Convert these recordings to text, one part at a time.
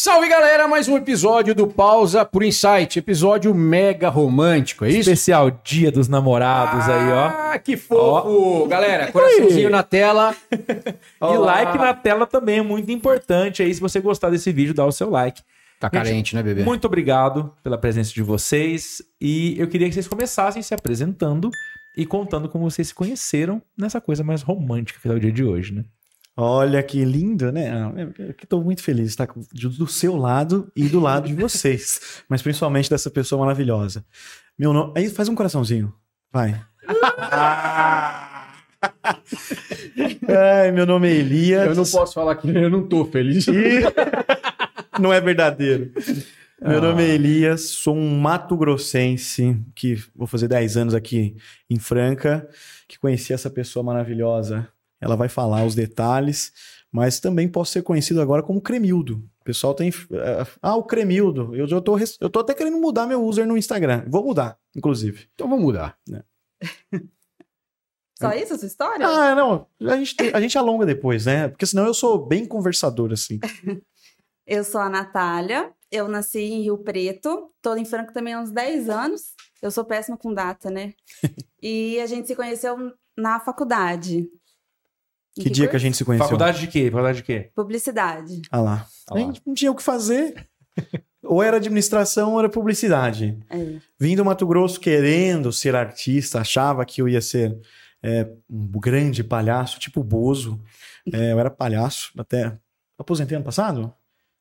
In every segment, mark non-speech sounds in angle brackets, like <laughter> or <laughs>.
Salve galera, mais um episódio do Pausa por Insight, episódio mega romântico, é isso? Especial Dia dos Namorados aí, ó. Ah, que fofo! Galera, coraçãozinho na tela. <laughs> E like na tela também é muito importante aí. Se você gostar desse vídeo, dá o seu like. Tá carente, né, bebê? Muito obrigado pela presença de vocês. E eu queria que vocês começassem se apresentando e contando como vocês se conheceram nessa coisa mais romântica que é o dia de hoje, né? Olha que lindo, né? Ah, Eu estou muito feliz de estar do seu lado e do lado de vocês, <laughs> mas principalmente dessa pessoa maravilhosa. Meu nome. Aí faz um coraçãozinho. Vai. <laughs> Ai, meu nome é Elias. Eu não posso falar que eu não tô feliz. Ih, <laughs> não é verdadeiro. Meu nome é Elias, sou um Mato Grossense, que vou fazer 10 anos aqui em Franca, que conheci essa pessoa maravilhosa. Ela vai falar os detalhes, mas também posso ser conhecido agora como Cremildo. O pessoal tem. eh, Ah, o Cremildo. Eu, eu, tô, eu tô até querendo mudar meu user no Instagram. Vou mudar, inclusive. Então vamos mudar. <laughs> Só isso a sua história? Ah, não. A gente, a gente alonga depois, né? Porque senão eu sou bem conversador, assim. <laughs> Eu sou a Natália, eu nasci em Rio Preto, tô em Franca também há uns 10 anos. Eu sou péssima com data, né? <laughs> e a gente se conheceu na faculdade. Em Que dia que a curso? gente se conheceu? Faculdade de quê? Faculdade de quê? Publicidade. Ah lá. Ah lá. A gente não tinha o que fazer. <laughs> ou era administração ou era publicidade. É. Vim do Mato Grosso querendo ser artista, achava que eu ia ser é, um grande palhaço, tipo Bozo. <laughs> É, eu era palhaço até. Aposentei ano passado?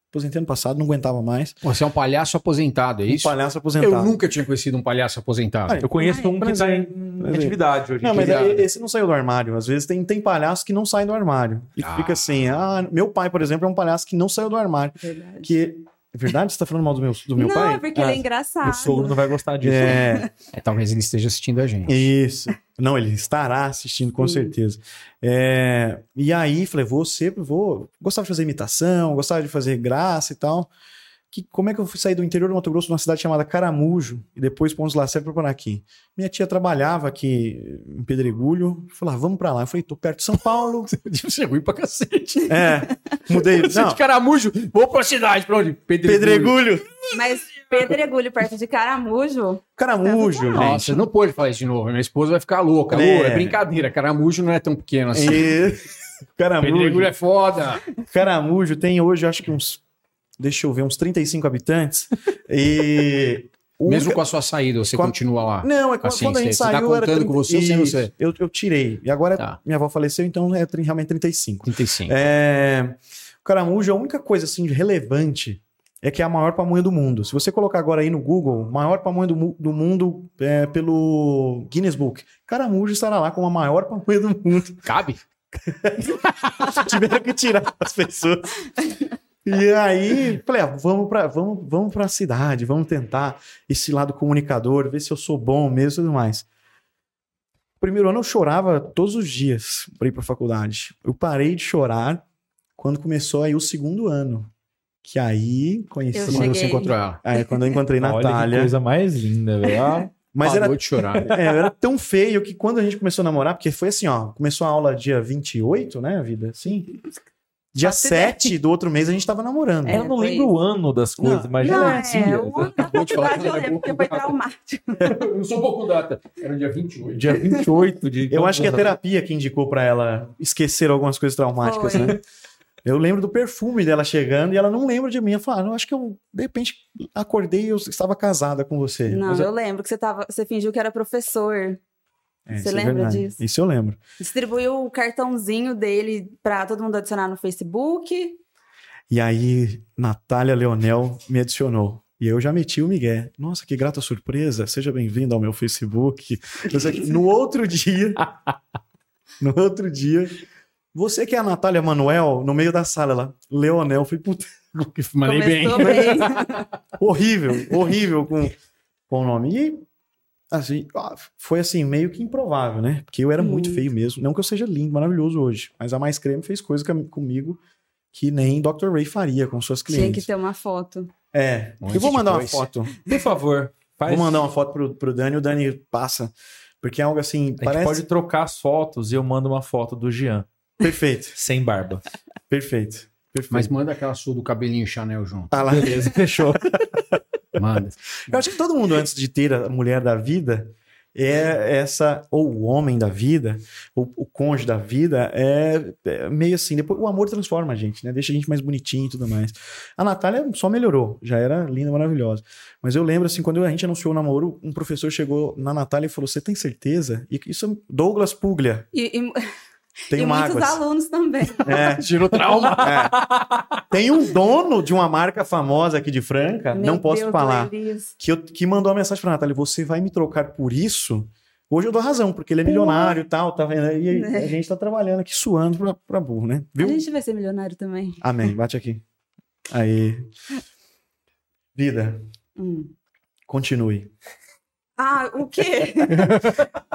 Aposentei ano passado, não aguentava mais. Você é um palhaço aposentado, é Um isso? palhaço aposentado. Eu nunca tinha conhecido um palhaço aposentado. Ah, Eu conheço Ah, é? um que Mas tá é- em atividade hoje. em Não, mas é- esse não saiu do armário. Às vezes tem, tem palhaço que não sai do armário. E Ah. fica assim. Ah, meu pai, por exemplo, é um palhaço que não saiu do armário. Verdade. Que. É verdade? Você tá falando mal do meu, do meu não, pai? é porque Ah, ele é engraçado. O sogro não vai gostar disso. É, É, talvez ele esteja assistindo a gente. Isso. Não, ele estará assistindo, com Sim. certeza. É, e aí, falei, vou sempre, vou. Gostava de fazer imitação, gostava de fazer graça e tal. Que, como é que eu fui sair do interior do Mato Grosso, numa cidade chamada Caramujo, e depois Pontos Lacerda para aqui? Minha tia trabalhava aqui em Pedregulho, falei, ah, vamos pra lá. Eu falei, tô perto de São Paulo. <laughs> Você é ruim pra cacete. é, mudei. Você Não, de caramujo, vou pra cidade, pra onde? Pedregulho. Mas Pedregulho, perto de Caramujo. Caramujo, gente. Nossa, não pode falar isso de novo. Minha esposa vai ficar louca. É. É brincadeira. Caramujo não é tão pequeno assim. E... <laughs> Caramujo. Pedregulho é foda. Caramujo tem hoje, acho que uns. Deixa eu ver, uns 35 habitantes. E. <laughs> o Mesmo com a sua saída, você a- continua lá. Não, é quando, Assim, quando a gente você tá saiu. era contando com você sem Isso, você? Eu, eu tirei. E agora Tá. minha avó faleceu, então é realmente 35. 35. É, o Caramujo, a única coisa assim de relevante é que é a maior pamonha do mundo. Se você colocar agora aí no Google, maior pamonha do, do mundo é, pelo Guinness Book, Caramujo estará lá como a maior pamonha do mundo. Cabe? <laughs> Tiveram que tirar as pessoas. E aí, falei, ah, vamos pra, vamos, vamos pra cidade, vamos tentar esse lado comunicador, ver se eu sou bom mesmo e tudo mais. Primeiro ano eu chorava todos os dias pra ir pra faculdade. Eu parei de chorar quando começou aí o segundo ano. Que aí conheci. Eu Quando você encontrou ela. Aí quando eu encontrei <laughs> Olha que Natália. coisa mais linda, velho. <laughs> Mas era de chorar. <laughs> é, era tão feio que quando a gente começou a namorar, porque foi assim, ó, começou a aula dia 28, né, vida? Sim. Dia Faço ideia. 7 do outro mês a gente tava namorando. É, eu não foi lembro o ano das coisas, Não, mas Não, já é, o ano da <laughs> faculdade eu não lembro, porque pouco foi data. traumático. <laughs> Eu sou pouco data. Era dia 28. Dia 28 de. <laughs> Eu acho que a terapia que indicou pra ela esquecer algumas coisas traumáticas, Foi. né? Eu lembro do perfume dela chegando e ela não lembra de mim. Eu falo, ah, não, acho que eu, de repente, acordei e eu estava casada com você. Não, Mas eu lembro que você, tava, você fingiu que era professor. É, você isso é lembra verdade. disso? Isso eu lembro. Distribuiu o cartãozinho dele pra todo mundo adicionar no Facebook. E aí, Natália Leonel me adicionou. E eu já meti o Miguel. Nossa, que grata surpresa. Seja bem-vindo ao meu Facebook. Que No outro dia, <laughs> no outro dia, você que é a Natália Manuel, no meio da sala lá, Leonel, foi puta, Mandei bem. Bem. <laughs> horrível, horrível com, com o nome. E, assim, foi assim, meio que improvável, né? Porque eu era muito Muito. feio mesmo. Não que eu seja lindo, maravilhoso hoje, mas a Mais Creme fez coisa com- comigo que nem Dr. Ray faria com suas Tinha clientes. que ter uma foto. É, Um eu vou mandar uma foto. Por favor, faz. Vou mandar uma foto pro, pro Dani, o Dani passa. Porque é algo assim, A gente parece... pode trocar as fotos e eu mando uma foto do Jean, Perfeito, <laughs> sem barba. perfeito, Perfeito. Mas manda aquela sua do cabelinho Chanel junto. Ah lá, beleza, fechou. <laughs> Manda. <laughs> Eu acho que todo mundo, antes de ter a mulher da vida, é essa, ou o homem da vida, ou o cônjuge da vida, é, é meio assim. Depois o amor transforma a gente, né? Deixa a gente mais bonitinho e tudo mais. A Natália só melhorou, já era linda, maravilhosa. Mas eu lembro, assim, quando a gente anunciou o namoro, um professor chegou na Natália e falou: Você tem certeza? E isso é Douglas Puglia. E, e, Tem e muitos alunos também. É, <laughs> Tirou trauma. é. Tem um dono de uma marca famosa aqui de Franca, Meu não posso Deus, falar. Que, eu- que mandou uma mensagem pra Natália: você vai me trocar por isso? Hoje eu dou razão, porque ele é milionário e tal, tá vendo? E a, a gente tá trabalhando aqui suando pra, pra burro, né? A Viu? gente vai ser milionário também. Amém. Bate aqui. Aí. Vida, Hum. continue. Ah, o quê?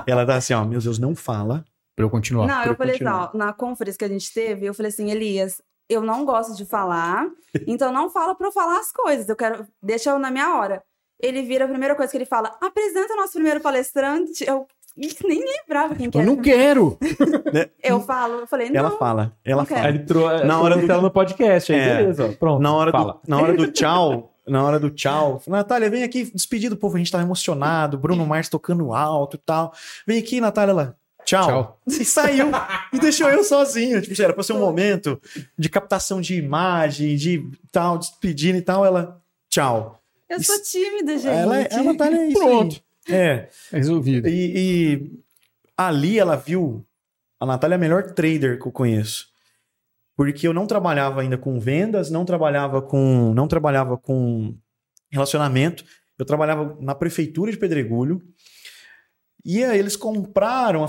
Ela tá assim, ó, meu Deus, não fala. Pra eu continuar. Não, eu pra falei assim, continuar. ó, na conferência que a gente teve, eu falei assim, Elias, eu não gosto de falar, <laughs> então não fala pra eu falar as coisas, eu quero, deixa eu na minha hora. Ele vira a primeira coisa que ele fala, apresenta o nosso primeiro palestrante, eu nem lembrava quem que Eu era. não quero. <laughs> Eu falo, eu falei, não, Ela fala, ela fala. Ele trou- Na hora do- ela no podcast, aí É. beleza, ó, pronto. Na hora, fala. do, na hora do <laughs> tchau, na hora do tchau, Natália, vem aqui despedir do povo, a gente tava emocionado, Bruno Mars tocando alto e tal. Vem aqui, Natália, ela, tchau. Tchau. E saiu e deixou eu sozinho. Tipo, era pra ser um momento de captação de imagem, de tal, despedindo e tal. Ela, tchau. Eu sou tímida, gente. Ela, é- a Natália é isso. Pronto. É. Resolvido. E, e ali ela viu. A Natália é a melhor trader que eu conheço. Porque eu não trabalhava ainda com vendas, não trabalhava com. não trabalhava com relacionamento. Eu trabalhava na prefeitura de Pedregulho. E aí eles compraram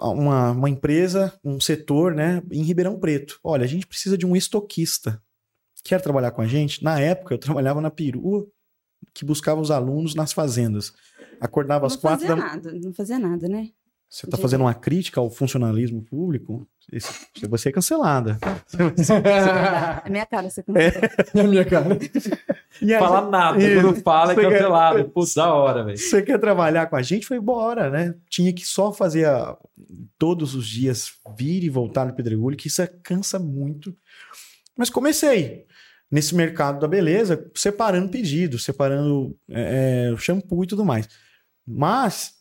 uma, uma empresa, um setor, né, em Ribeirão Preto. Olha, a gente precisa de um estoquista. Quer trabalhar com a gente? Na época, eu trabalhava na perua que buscava os alunos nas fazendas. Acordava às não quatro fazia da nada, não fazia nada, né? Você está fazendo uma crítica ao funcionalismo público, esse- você ser cancelada. <laughs> É minha cara, você <laughs> Na minha cara. E aí, Fala nada, Isso. quando fala é Você quer- cancelado. <laughs> Putz, da hora, velho. você quer trabalhar com a gente? Foi embora, né? Tinha que só fazer a- todos os dias vir e voltar no Pedregulho, que isso é- cansa muito. Mas comecei nesse mercado da beleza, separando pedidos, separando é, é, shampoo e tudo mais. Mas é,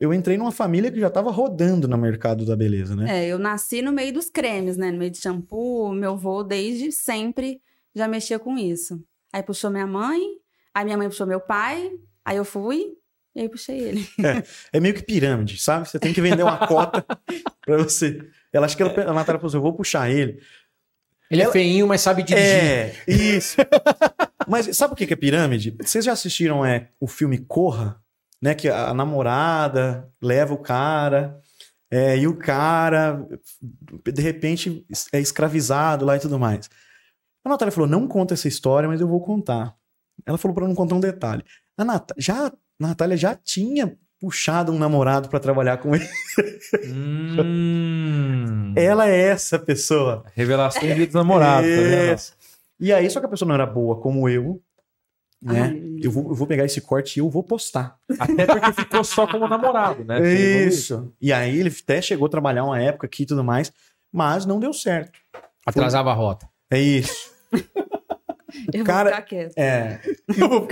eu entrei numa família que já estava rodando no mercado da beleza, né? É, eu nasci no meio dos cremes, né? No meio de shampoo, meu avô desde sempre já mexia com isso. Aí puxou minha mãe, aí minha mãe puxou meu pai, aí eu fui e aí puxei ele. <laughs> É meio que pirâmide, sabe? Você tem que vender uma cota <laughs> pra você. Ela acha que ela, a Natália falou assim: eu vou puxar ele. Ele é Ela- feinho, mas sabe dirigir. É, isso. <laughs> Mas sabe o que que é pirâmide? Vocês já assistiram é, o filme Corra? Né? Que a namorada leva o cara, é, e o cara, de repente, é escravizado lá e tudo mais. A Natália falou: não conta essa história, mas eu vou contar. Ela falou pra não contar um detalhe. A Nat já, a Natália já tinha puxado um namorado pra trabalhar com ele. Hum. <laughs> Ela é essa pessoa. Revelação de dos namorados, tá vendo? Isso. E aí, só que a pessoa não era boa como eu, né? Ai. Eu, vou, eu vou pegar esse corte e eu vou postar. Até porque ficou só como namorado, né? Isso. E aí ele até chegou a trabalhar uma época aqui e tudo mais, mas não deu certo. Atrasava a rota. É isso. <laughs> Eu Cara, vou ficar quieta. É. Não,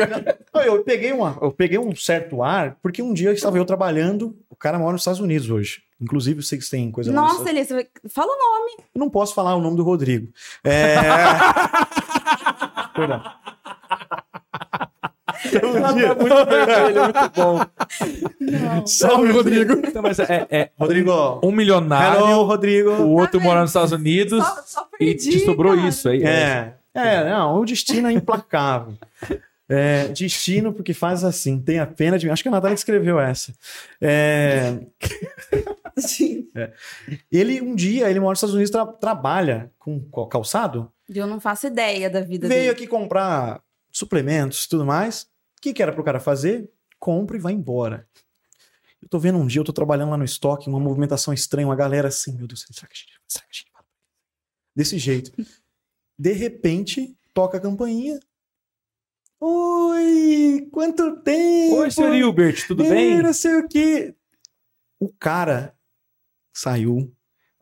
Eu peguei, uma, eu peguei um certo ar, porque um dia estava eu trabalhando, o cara mora nos Estados Unidos hoje. Inclusive, eu sei que você tem coisa Nossa, Elias, fala o nome. Eu não posso falar o nome do Rodrigo. É... <laughs> Perdão. Então, um dia- Ele é muito bom. Salve, Rodrigo. Então, mas é, é Rodrigo. um milionário, Hello, Rodrigo. o outro Tá mora vendo? nos Estados Unidos Só, só e perdi, te sobrou cara. isso aí. É, é, não, o destino é implacável. É, destino porque faz assim, tem a pena de mim. Acho que a Natália escreveu essa. É, ele, um dia, ele mora nos Estados Unidos, tra- trabalha com calçado, Eu não faço ideia da vida veio dele. aqui comprar suplementos e tudo mais. O que, que era pro cara fazer? Compra e vai embora. Eu tô vendo um dia, eu tô trabalhando lá no estoque, uma movimentação estranha, uma galera assim, meu Deus, será que a gente, será que a gente para? Desse jeito. De repente, toca a campainha. Oi, quanto tempo? Oi, senhor Hilbert, tudo bem? Não sei o quê. O cara saiu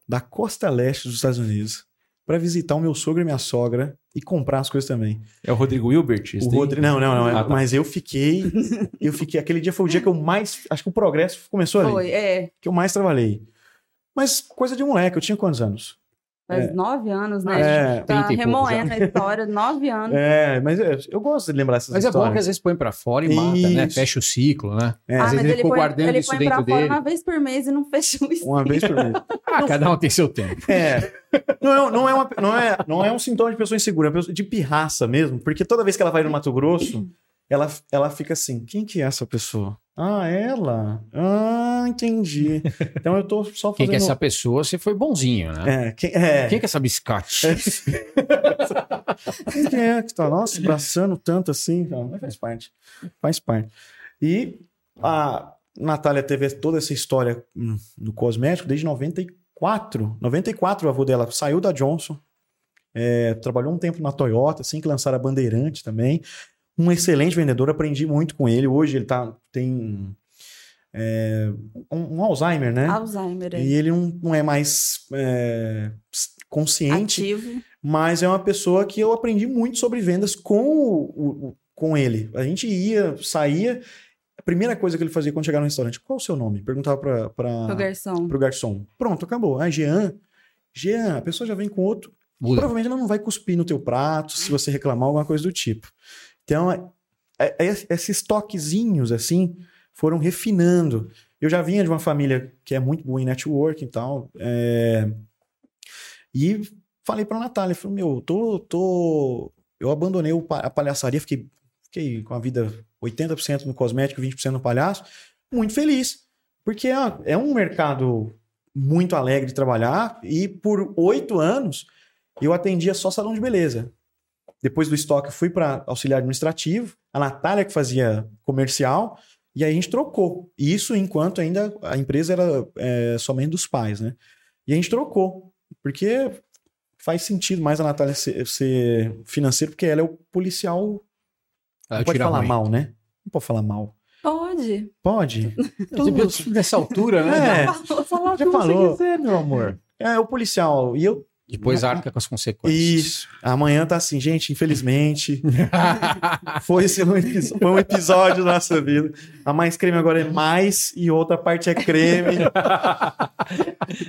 da costa leste dos Estados Unidos, pra visitar o meu sogro e minha sogra e comprar as coisas também. É o Rodrigo Hilbert? O? Rodrigo, não, não, não. Ah, tá. Mas eu fiquei, eu fiquei. Aquele dia foi o dia que eu mais, acho que o progresso começou ali, Foi, é. que eu mais trabalhei. Mas coisa de moleque. Eu tinha quantos anos? Faz É. nove anos, né? É, tá 30 e pouco remoendo a história, nove <laughs> anos. É, mas eu, eu gosto de lembrar essas Mas é bom que histórias. às vezes põe pra fora e mata, né? Isso. Fecha o ciclo, né? É, ah, às mas vezes ele ele ficou põe, guardando ele isso põe dentro pra fora dele. uma vez por mês e não fecha o Uma vez por mês. Ah, cada um tem seu tempo. É. Não é, não, é uma- não, é, não é um sintoma de pessoa insegura, é de pirraça mesmo. Porque toda vez que ela vai no Mato Grosso, ela, ela fica assim: quem que é essa pessoa? Ah, ela? Ah, entendi. <laughs> Então eu tô só Quem fazendo. que é essa pessoa, você foi bonzinho, né? É, quem, é. Quem que é essa biscate? <laughs> Quem que é que tá, nossa, abraçando tanto assim? Não, mas faz parte. Faz parte. E a Natália teve toda essa história no cosmético desde 94. 94 o avô dela saiu da Johnson, é, trabalhou um tempo na Toyota, assim que lançaram a Bandeirante também. Um excelente vendedor, aprendi muito com ele. Hoje ele tá, tem é, um, um Alzheimer, né? Alzheimer, é. E ele não, não é mais é, consciente ativo. mas é uma pessoa que eu aprendi muito sobre vendas com, o, o- com ele. A gente ia, saía, a primeira coisa que ele fazia quando chegava no restaurante, qual o seu nome? Perguntava para O garçom. o garçom. Pronto, acabou. Ah, Jean. Jean, a pessoa já vem com outro. Muda. Provavelmente ela não vai cuspir no teu prato se você reclamar alguma coisa do tipo. Então, é- é- é- esses toquezinhos, assim, foram refinando. Eu já vinha de uma família que é muito boa em networking e tal. é, E falei pra Natália, falei, meu, tô, tô... eu abandonei a palhaçaria, fiquei, fiquei com a vida 80% no cosmético, 20% no palhaço, muito feliz. Porque é, é um mercado muito alegre de trabalhar e por oito anos eu atendia só salão de beleza. Depois do estoque, eu fui para auxiliar administrativo, a Natália que fazia comercial, e aí a gente trocou. Isso enquanto ainda a empresa era é, somente dos pais, né? E a gente trocou, porque faz sentido mais a Natália ser, ser financeira, porque ela é o policial. Ela não pode falar ruim. mal, né? Não pode falar mal. Pode. Pode? <laughs> Nessa altura, né? É, Já falou. quiser, meu amor. é o policial. E eu. Depois arca com as consequências. Isso. Amanhã tá assim, gente, infelizmente. <laughs> foi, esse um episódio, foi um episódio da nossa vida. A mais creme agora é mais e outra parte é creme. <laughs>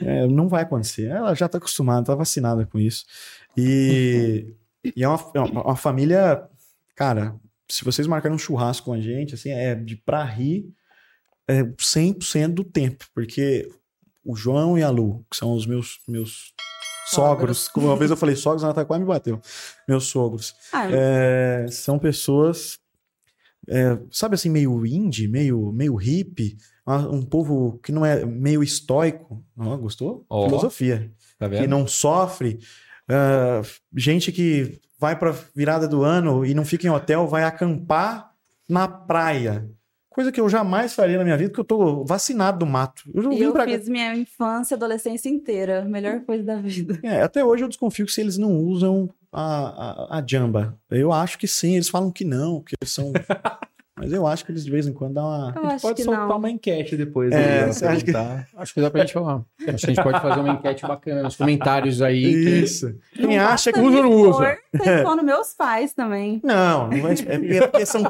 É, não vai acontecer. Ela já tá acostumada, tá vacinada com isso. E, e é, uma, é uma- uma família. Cara, se vocês marcarem um churrasco com a gente, assim, é de pra rir é 100% do tempo. Porque o João e a Lu, que são os meus, meus sogros, como uma vez eu falei sogros, a Natália quase me bateu. Meus sogros. Ah, É, são pessoas, é, sabe assim, meio indie, meio, meio hippie, um povo que não é meio estoico. Ó, gostou? Ó. Filosofia. Tá Que vendo? não sofre. Ah, gente que vai pra virada do ano e não fica em hotel, vai acampar na praia. Coisa que eu jamais faria na minha vida, porque eu tô vacinado do mato. Eu eu pra fiz minha infância e adolescência inteira. Melhor coisa da vida. É, até hoje eu desconfio que se eles não usam a, a, a jamba. Eu acho que sim, eles falam que não, que eles são. <laughs> Mas eu acho que eles de vez em quando dão uma. Eu acho Pode que soltar não. uma enquete depois. É, você acha que- perguntar. Acho que dá pra gente falar. Acho que a gente pode fazer uma enquete bacana nos comentários aí. que- Isso. Quem acha que. Usa ou não usa? Vocês foram meus pais também. Não, não é, é porque são,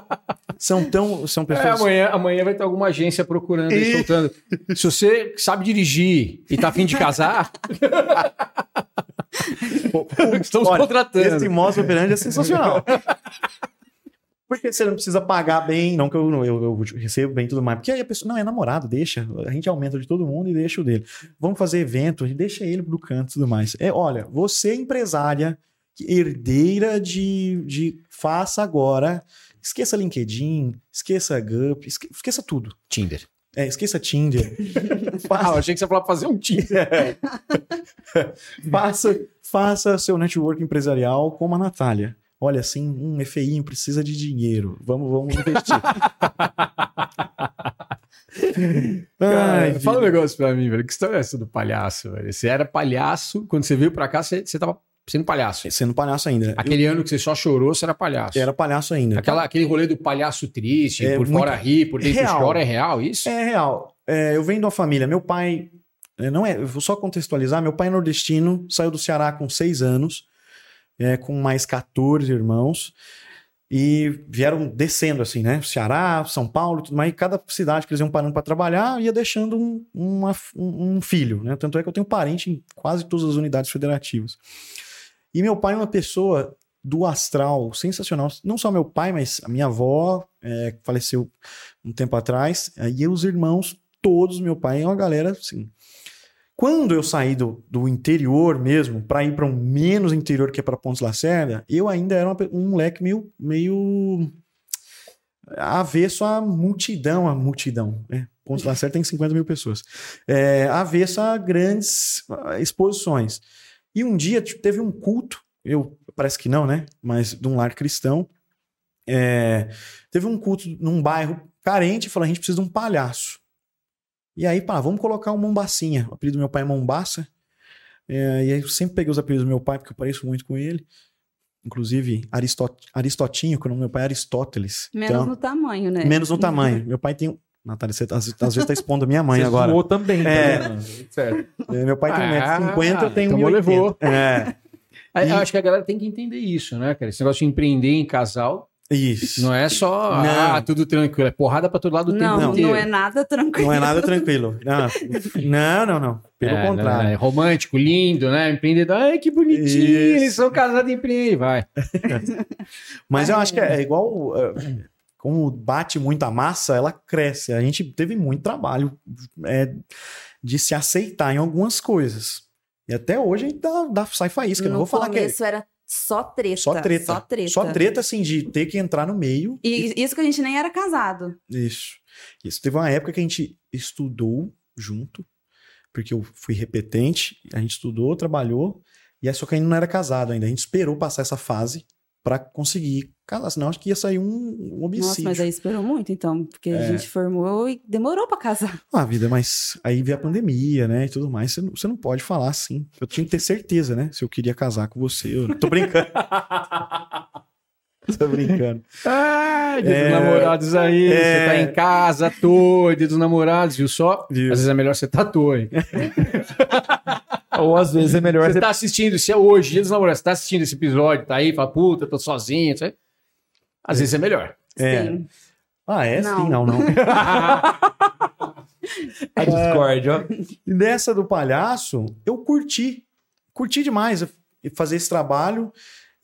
são tão. São É, pessoas. amanhã, amanhã vai ter alguma agência procurando e soltando. Se você sabe dirigir e tá afim de casar, <laughs> <laughs> estamos Olha, contratando. Esse modo operandi é sensacional. Porque você não precisa pagar bem, não que eu, eu, eu recebo bem e tudo mais. Porque aí a pessoa, não, é namorado, deixa. A gente aumenta de todo mundo e deixa o dele. Vamos fazer evento, deixa ele pro canto e tudo mais. É, olha, você é empresária, herdeira de, de faça agora. Esqueça LinkedIn, esqueça Gup, esque- esqueça tudo. Tinder. É, esqueça Tinder. <laughs> Ah, eu achei que você ia falar pra fazer um Tinder. <laughs> faça, faça seu network empresarial como a Natália. Olha, assim, um FI precisa de dinheiro. Vamos, vamos investir. <laughs> Cara, Ai, fala um negócio pra mim, velho. Que história é essa do palhaço, velho? Você era palhaço, quando você veio pra cá, você, você tava sendo palhaço. Sendo palhaço ainda. Aquele ano que você só chorou, você era palhaço. Eu era palhaço ainda. Aquela, aquele rolê do palhaço triste, É por muito fora ri, por dentro real. chora, é real isso? É real. É, eu venho de uma família. Meu pai é, não é, eu vou só contextualizar. Meu pai é nordestino, saiu do Ceará com seis anos, é, com mais 14 irmãos, e vieram descendo assim, né? Ceará, São Paulo, tudo mais. E cada cidade que eles iam parando para trabalhar ia deixando um, uma- um- filho, né? Tanto é que eu tenho parente em quase todas as unidades federativas. E meu pai é uma pessoa do astral sensacional. Não só meu pai, mas a minha avó é, faleceu um tempo atrás. E os irmãos, todos, meu pai é uma galera assim. Quando eu saí do, do interior mesmo, para ir para um menos interior que é para Pontes Lacerda, eu ainda era uma um moleque meio, meio avesso à multidão, a multidão. Né? Pontes Lacerda tem 50 mil pessoas. É, avesso a grandes ah, exposições. E um dia tipo, teve um culto, eu parece que não, né? Mas de um lar cristão. É, teve um culto num bairro carente e falou: a gente precisa de um palhaço. E aí, pá, vamos colocar o Mombacinha. O apelido do meu pai é Mombaça. É, e aí eu sempre peguei os apelidos do meu pai, porque eu pareço muito com ele. Inclusive, Aristot Aristotinho, que o nome do meu pai é Aristóteles. Menos Então, no tamanho, né? menos no tamanho. <laughs> Meu pai tem. um- Natália, você às, às vezes tá expondo a minha mãe Você agora. zoou também, tá É. vendo? Certo. É, Meu pai tem Ah, 1,50m, eu tenho então 1,80m. levou. É, E- Eu acho que a galera tem que entender isso, né, cara? Esse negócio de empreender em casal isso. não é só Não. ah, tudo tranquilo, é porrada pra todo lado o Não, tempo não, inteiro. é nada tranquilo. Não é nada tranquilo. <laughs> Não, não, não. não. Pelo É, contrário. né? É romântico, lindo, né? Empreendedor. Ai, que bonitinho, Isso. eles são casados e empreendem. Vai. <laughs> Mas eu acho que é igual. é, Como bate muita massa, ela cresce. A gente teve muito trabalho é, de se aceitar em algumas coisas. E até hoje a gente dá, dá, sai faísca. Eu no não vou falar que é começo era só treta. só treta. Só treta. Só treta, assim, de ter que entrar no meio. E isso que a gente nem era casado. Isso. Isso. Teve uma época que a gente estudou junto, porque eu fui repetente, a gente estudou, trabalhou, e aí só que ainda não era casado ainda. A gente esperou passar essa fase pra conseguir casar, senão acho que ia sair um, um Nossa, homicídio. mas aí esperou muito, então. Porque É. a gente formou e demorou pra casar. <laughs> Ah, vida, mas aí veio a pandemia, né, e tudo mais, você não, você não pode falar assim. Eu tinha que ter certeza, né, se eu queria casar com você. Eu tô brincando. <laughs> <laughs> tô brincando. Ah, dia É. dos namorados aí. É. Você tá em casa à toa, dia dos namorados, viu só? Viu? Às vezes é melhor você tá à toa, hein? <laughs> Ou às vezes é melhor Você você tá assistindo, se é hoje, dia dos namorados, você tá assistindo esse episódio, tá aí, fala, puta, tô sozinho, sabe? Às vezes é melhor. É. Sim. Ah, é? Não. Sim, não, não. <laughs> a Discord, ó. E nessa do palhaço, eu curti. Curti demais fazer esse trabalho.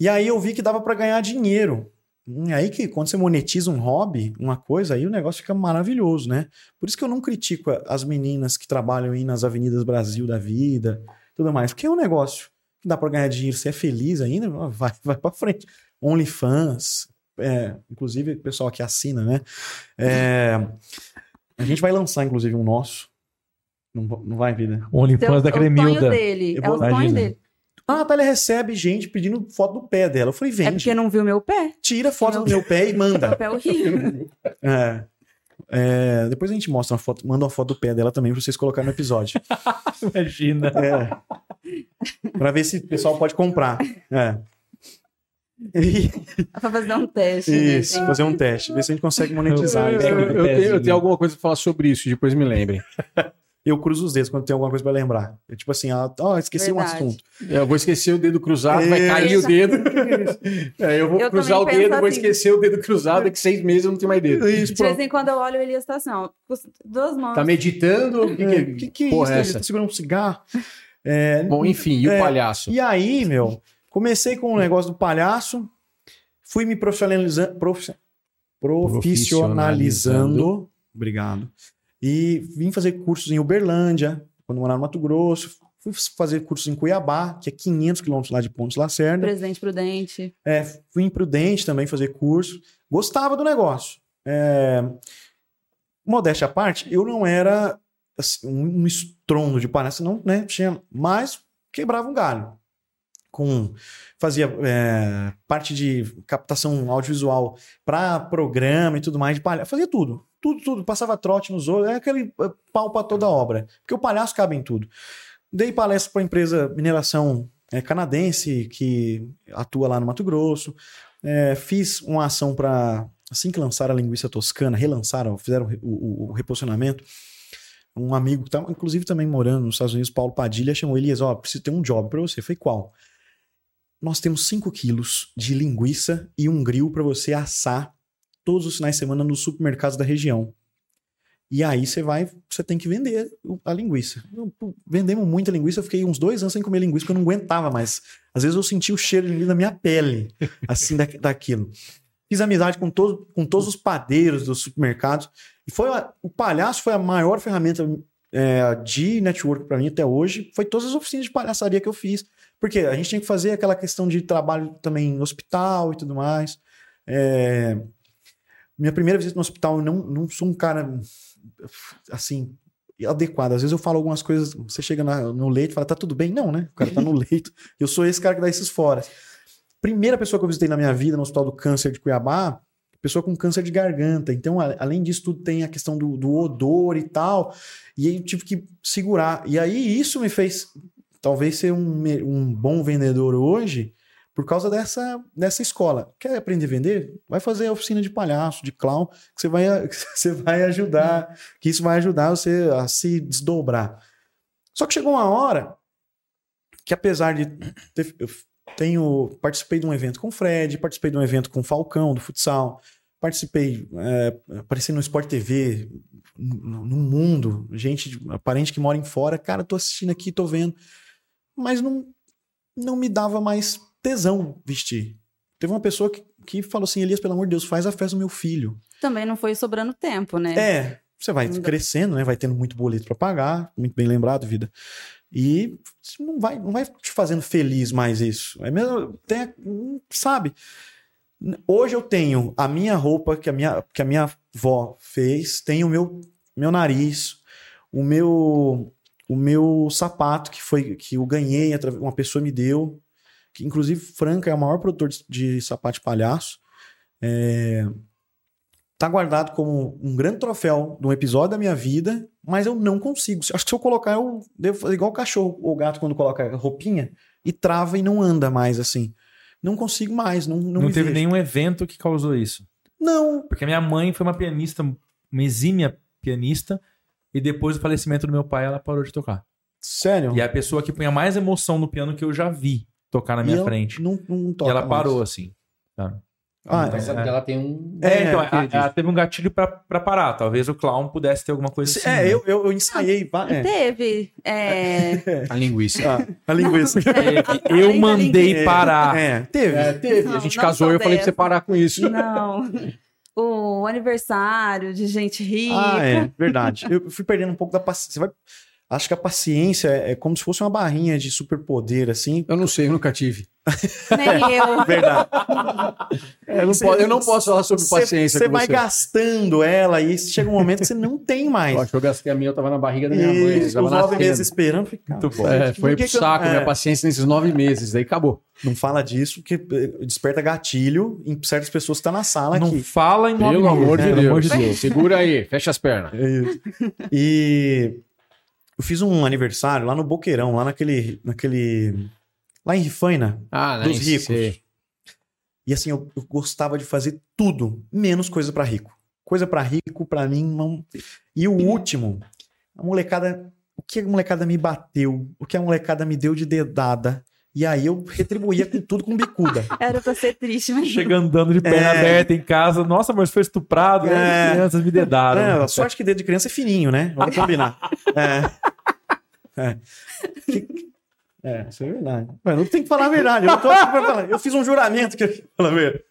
E aí eu vi que dava pra ganhar dinheiro. E aí que quando você monetiza um hobby, uma coisa, aí o negócio fica maravilhoso, né? Por isso que eu não critico as meninas que trabalham aí nas avenidas Brasil da vida, tudo mais. Porque é um negócio que dá pra ganhar dinheiro, você é feliz ainda, vai, vai pra frente. OnlyFans, é, inclusive o pessoal que assina, né? É, a gente vai lançar, inclusive, um nosso. Não, não vai, vida? OnlyFans da Então, o sonho Cremilda. dele. Eu É o sonho Imagina. dele. A Natália recebe gente pedindo foto do pé dela. Eu falei, É vende. porque não viu meu pé. Tira foto Meu- do meu pé e <laughs> Meu manda. pé é horrível. <laughs> É. É, depois a gente mostra uma foto, manda uma foto do pé dela também pra vocês colocarem no episódio. <laughs> Imagina. É. Pra ver se o pessoal pode comprar. É. E- pra fazer um teste. né? isso, fazer um teste, ver se a gente consegue monetizar. Eu, isso. eu- eu tenho, eu tenho alguma coisa pra falar sobre isso, depois me lembrem. Eu cruzo os dedos quando tem alguma coisa pra lembrar. Eu, tipo assim, ah, ó, esqueci um Verdade. assunto. Eu vou esquecer o dedo cruzado, vai Isso. cair o dedo. <laughs> É, eu vou Eu cruzar o dedo, penso vou assim. esquecer o dedo cruzado, daqui seis meses eu não tenho mais dedo. Isso, De vez em quando eu olho o Elias tá assim, ó. Duas mãos. Tá meditando? O que, que, É, que, que é porra isso? é Ele essa? tá segurando um cigarro? É, Bom, enfim, e o É, palhaço? E aí, meu, comecei com o negócio do palhaço, fui me profissionalizando, profi- profissionalizando, obrigado, e vim fazer cursos em Uberlândia, quando morava no Mato Grosso, fui fazer cursos em Cuiabá, que é 500 quilômetros lá de Pontes Lacerda, Presidente Prudente. é, fui em Prudente também fazer curso, gostava do negócio. É, modéstia à parte, eu não era assim, um estrondo de palhaço, não, né? Tinha, mas quebrava um galho. Com, fazia é, parte de captação audiovisual para programa e tudo mais de palhaço, fazia tudo. Tudo, tudo. Passava trote nos outros, é aquele é, pau para toda obra. Porque o palhaço cabe em tudo. Dei palestra para empresa mineração é, canadense que atua lá no Mato Grosso. É, fiz uma ação para assim que lançaram a linguiça toscana, relançaram, fizeram o, o- o reposicionamento. um amigo que estava, inclusive, também morando nos Estados Unidos, Paulo Padilha, chamou Elias, ó, preciso ter um job para você. Falei, qual? Nós temos 5 quilos de linguiça e um grill para você assar todos os finais de semana nos supermercados da região. E aí você vai, você tem que vender a linguiça. Eu, vendemos muita linguiça, eu fiquei uns dois anos sem comer linguiça, porque eu não aguentava mais. Às vezes eu sentia o cheiro de linguiça na minha pele, <laughs> assim, da, daquilo. Fiz amizade com, todo, com todos os padeiros dos supermercados. E foi a- o palhaço foi a maior ferramenta é, de network para mim até hoje. Foi todas as oficinas de palhaçaria que eu fiz. Porque a gente tinha que fazer aquela questão de trabalho também em hospital e tudo mais. É, minha primeira visita no hospital, eu não, não sou um cara assim adequado. Às vezes eu falo algumas coisas, você chega na- no leito e fala, tá tudo bem? Não, né? O cara tá no <laughs> leito. Eu sou esse cara que dá esses fora. Primeira pessoa que eu visitei na minha vida no Hospital do Câncer de Cuiabá, pessoa com câncer de garganta. Então, a- além disso tudo, tem a questão do, do odor e tal. E aí eu tive que segurar. E aí isso me fez talvez ser um, um bom vendedor hoje por causa dessa, dessa escola. Quer aprender a vender? Vai fazer a oficina de palhaço, de clown, que você vai, <laughs> que você vai ajudar, que isso vai ajudar você a se desdobrar. Só que chegou uma hora que apesar de ter, eu tenho participei de um evento com o Fred, participei de um evento com o Falcão do futsal, participei, é, apareci no Sport TV, no, no mundo, gente, parente que mora em fora, cara, tô assistindo aqui, tô vendo, mas não, não me dava mais tesão vestir. Teve uma pessoa que, que falou assim, Elias, pelo amor de Deus, faz a festa do meu filho. Também não foi sobrando tempo, né? É, você vai dá. crescendo, né? Vai tendo muito boleto para pagar, muito bem lembrado, vida. E não vai, não vai te fazendo feliz mais isso. É mesmo, tem, sabe? Hoje eu tenho a minha roupa que a minha, que a minha avó fez, tenho o meu, meu nariz, o meu o meu sapato que foi que eu ganhei, uma pessoa me deu, que inclusive Franca é o maior produtor de, de sapato de palhaço. É, tá guardado como um grande troféu de um episódio da minha vida, mas eu não consigo. Acho que se eu colocar, eu devo fazer igual o cachorro ou o gato quando coloca a roupinha e trava e não anda mais assim. Não consigo mais, não, não, Não, teve vejo. nenhum evento que causou isso. Não, Porque a minha mãe foi uma pianista, uma exímia pianista, e depois do falecimento do meu pai, ela parou de tocar. sério. E é a pessoa que punha mais emoção no piano que eu já vi tocar na E minha eu frente. Não, não E toca ela mais. parou, assim. sabe? Ah, Então, é. sabe que ela tem um. É, É, então, ela, ela teve um gatilho pra, pra parar. Talvez o clown pudesse ter alguma coisa assim. É, né? eu, eu, eu ensaiei. va- é. Teve. É... <laughs> A linguiça. Ah, a linguiça. <laughs> Teve. Além Eu mandei É, parar. É, teve. É, teve. Não, a gente não casou e eu falei pra você parar com isso. Não. O aniversário de gente rica. Ah, é, verdade. Eu fui perdendo um pouco da paciência. Você vai- Acho que a paciência é como se fosse uma barrinha de superpoder, assim. Eu não sei, eu nunca tive. Nem eu. <laughs> Verdade. Eu não, posso, eu não posso falar sobre paciência Você com vai você. gastando ela e chega um momento que você não tem mais. Eu acho que eu gastei a minha, eu tava na barriga da minha mãe. Os nove nascendo. meses esperando. Falei, cara, Muito bom. É, foi que pro que eu- saco é, minha paciência nesses nove meses. Daí acabou. Não fala disso, porque eh, desperta gatilho em certas pessoas que estão na sala Não aqui. fala em nome Pelo amor de Pelo Deus. amor de Deus. Segura aí, fecha as pernas. É isso. E eu fiz um aniversário lá no Boqueirão, lá naquele. naquele lá em Rifaina, Ah, dos ricos. sei. E assim, eu, eu gostava de fazer tudo, menos coisa pra rico. Coisa pra rico, pra mim, não. E o último, a molecada. O que a molecada me bateu, o que a molecada me deu de dedada. E aí eu retribuía com tudo com bicuda. <laughs> Era pra ser triste, mas. Chega andando de perna É. aberta em casa. Nossa, mas foi estuprado. né? É. As crianças me dedaram. É, a sorte que dedo de criança é fininho, né? Vamos <laughs> combinar. É. É. Que- é, isso é verdade. Mas não tem que falar a verdade. Eu, tô aqui pra falar. eu fiz um juramento que eu falar a verdade.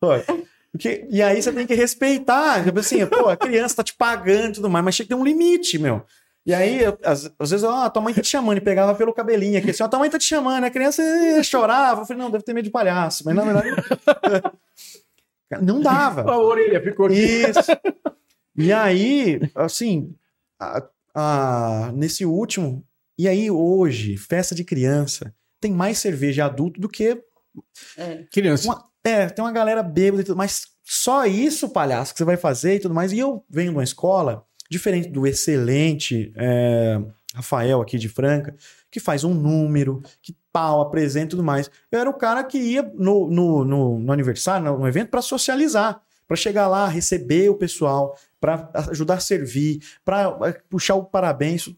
Olha, porque- e aí você tem que respeitar. Tipo assim, pô, a criança tá te pagando e tudo mais, mas tinha que ter um limite, meu. E aí, eu- às, às vezes, ó, tua mãe tá te chamando e pegava pelo cabelinho aqui, assim, ó, tua mãe tá te chamando, a criança chorava. Eu falei, não, deve ter medo de palhaço, mas na verdade. não dava. A orelha ficou aqui. Isso. E aí, assim, a- a- nesse último, e aí hoje, festa de criança, tem mais cerveja adulto do que. É. Criança. Uma, é, tem uma galera bêbada e tudo, mas só isso, palhaço, que você vai fazer e tudo mais. E eu venho de uma escola, diferente do excelente é, Rafael aqui de Franca, que faz um número, que pau, apresenta e tudo mais. Eu era o cara que ia no, no, no, no aniversário, no, no evento, para socializar. Pra chegar lá, receber o pessoal, para ajudar a servir, para puxar o parabéns.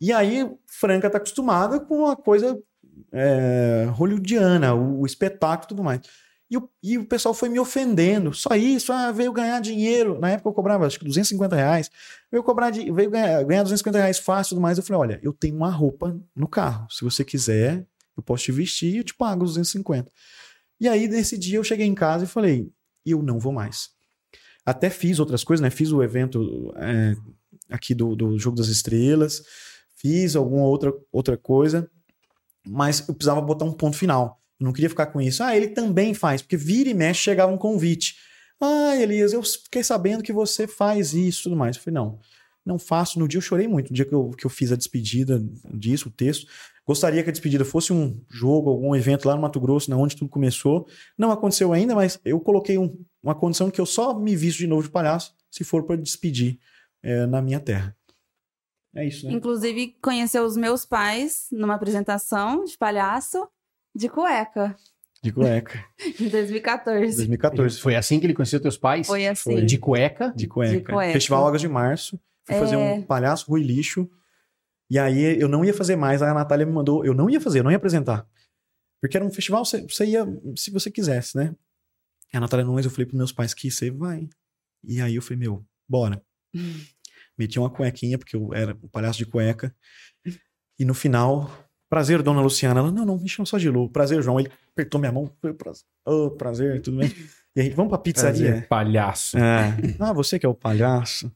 E aí, Franca tá acostumada com a coisa é, hollywoodiana, o, o espetáculo e tudo mais. E o, e o pessoal foi me ofendendo. Só isso, ah, veio ganhar dinheiro. Na época eu cobrava, acho que 250 reais. Veio, cobrar de, veio ganhar, ganhar 250 reais fácil e tudo mais. Eu falei: olha, eu tenho uma roupa no carro. Se você quiser, eu posso te vestir e eu te pago os 250. E aí, nesse dia, eu cheguei em casa e falei: eu não vou mais. Até fiz outras coisas, né? Fiz o evento é, aqui do, do Jogo das Estrelas, fiz alguma outra, outra coisa, mas eu precisava botar um ponto final. Eu não queria ficar com isso. Ah, ele também faz, porque vira e mexe chegava um convite. Ah, Elias, eu fiquei sabendo que você faz isso e tudo mais. Eu falei, não, não faço. No dia eu chorei muito, no dia que eu, que eu fiz a despedida disso, o texto. Gostaria que a despedida fosse um jogo, algum evento lá no Mato Grosso, na onde tudo começou. Não aconteceu ainda, mas eu coloquei um, uma condição que eu só me visto de novo de palhaço se for para despedir é, na minha terra. É isso, né? Inclusive, conheceu os meus pais numa apresentação de palhaço de cueca, De cueca. <laughs> em 2014. 2014. Foi assim que ele conheceu teus pais? Foi assim. De cueca? De cueca. De cueca. Festival Águas de Março. Fui fazer É. um palhaço Rui Lixo. E aí eu não ia fazer mais. Aí a Natália me mandou. Eu não ia fazer, eu não ia apresentar. Porque era um festival, você, você ia se você quisesse, né? E a Natália não, mas eu falei pros meus pais que você vai. E aí eu falei, meu, bora. <laughs> Meti uma cuequinha, porque eu era um palhaço de cueca. E no final, prazer, dona Luciana. Ela, não, não, me chama só de Lu. Prazer, João. Ele apertou minha mão. Foi prazer. Ô, prazer, tudo bem? E a gente, vamos pra pizzaria? Prazer, palhaço. É. Ah, você que é o palhaço.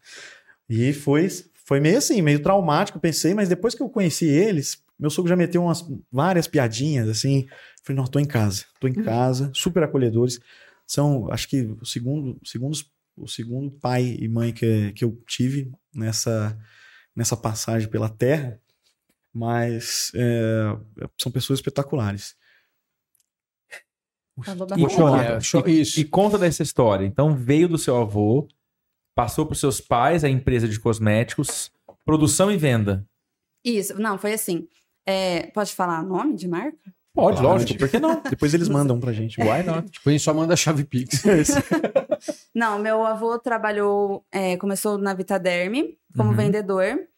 E foi, foi meio assim, meio traumático, pensei, mas depois que eu conheci eles, meu sogro já meteu umas várias piadinhas, assim. Falei, não, tô em casa, tô em casa, super acolhedores. São, acho que o segundo, segundos, o segundo pai e mãe que, que eu tive nessa, nessa passagem pela terra, mas é, são pessoas espetaculares. Falou E e- e conta dessa história. Então, veio do seu avô, passou para os seus pais, a empresa de cosméticos, produção e venda. Isso, não, foi assim. É, pode falar nome de marca? Pode, Claro. lógico, por que não? <laughs> Depois eles mandam pra gente. Why not? Depois <laughs> a gente só manda a chave Pix. <laughs> Não, meu avô trabalhou, é, começou na Vitaderme como Uhum. vendedor.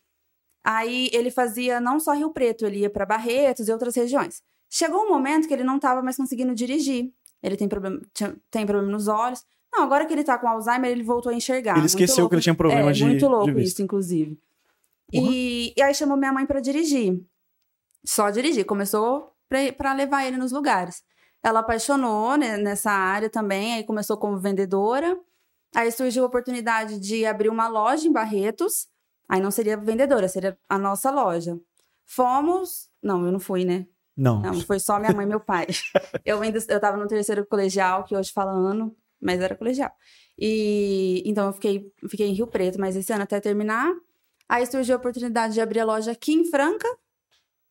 Aí ele fazia não só Rio Preto, ele ia para Barretos e outras regiões. Chegou um momento que ele não estava mais conseguindo dirigir. Ele tem problema, tinha- tem problema nos olhos. Não, agora que ele tá com Alzheimer, ele voltou a enxergar. Ele Muito esqueceu louco. que ele tinha problema é, de, Muito louco de isso, inclusive. E, e aí chamou minha mãe para dirigir. Só dirigir. Começou pra levar ele nos lugares. Ela apaixonou né, nessa área também, aí começou como vendedora. Aí surgiu a oportunidade de abrir uma loja em Barretos. Aí não seria vendedora, seria a nossa loja. Fomos. Não, eu não fui, né? Não. Não, foi só minha mãe e meu pai. <laughs> Eu ainda eu tava no terceiro colegial, que hoje fala ano, mas era colegial. E então eu fiquei, fiquei em Rio Preto, mas esse ano até terminar. Aí surgiu a oportunidade de abrir a loja aqui em Franca.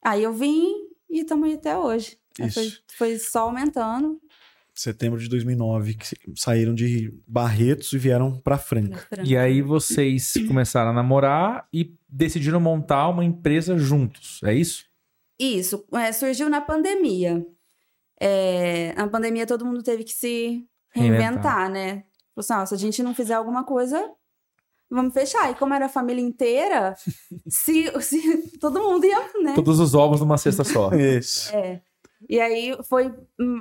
Aí eu vim e estamos aí até hoje. Aí foi, foi só aumentando. setembro de 2009, que saíram de Barretos e vieram pra Franca. E aí vocês <clears throat> começaram a namorar e decidiram montar uma empresa juntos, é isso? Isso, é, surgiu na pandemia. É, na pandemia todo mundo teve que se reinventar, Reinventar. né? Falou assim, ó, se a gente não fizer alguma coisa, vamos fechar. E como era a família inteira, <laughs> se, se todo mundo ia, né? Todos os ovos numa cesta só. <laughs> Isso. É. E aí foi,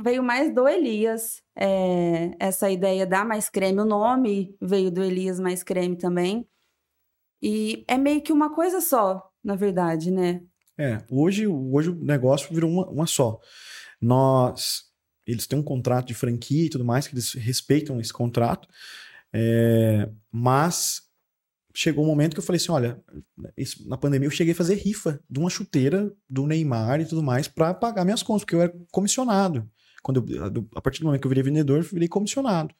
veio mais do Elias, é, essa ideia da Mais Creme. O nome veio do Elias Mais Creme também. E é meio que uma coisa só, na verdade, né? É, hoje, hoje o negócio virou uma, uma só. Nós, eles têm um contrato de franquia e tudo mais, que eles respeitam esse contrato, é, mas chegou um momento que eu falei assim, olha, isso- na pandemia eu cheguei a fazer rifa de uma chuteira do Neymar e tudo mais para pagar minhas contas, porque eu era comissionado. Quando eu- a partir do momento que eu virei vendedor, eu virei comissionado.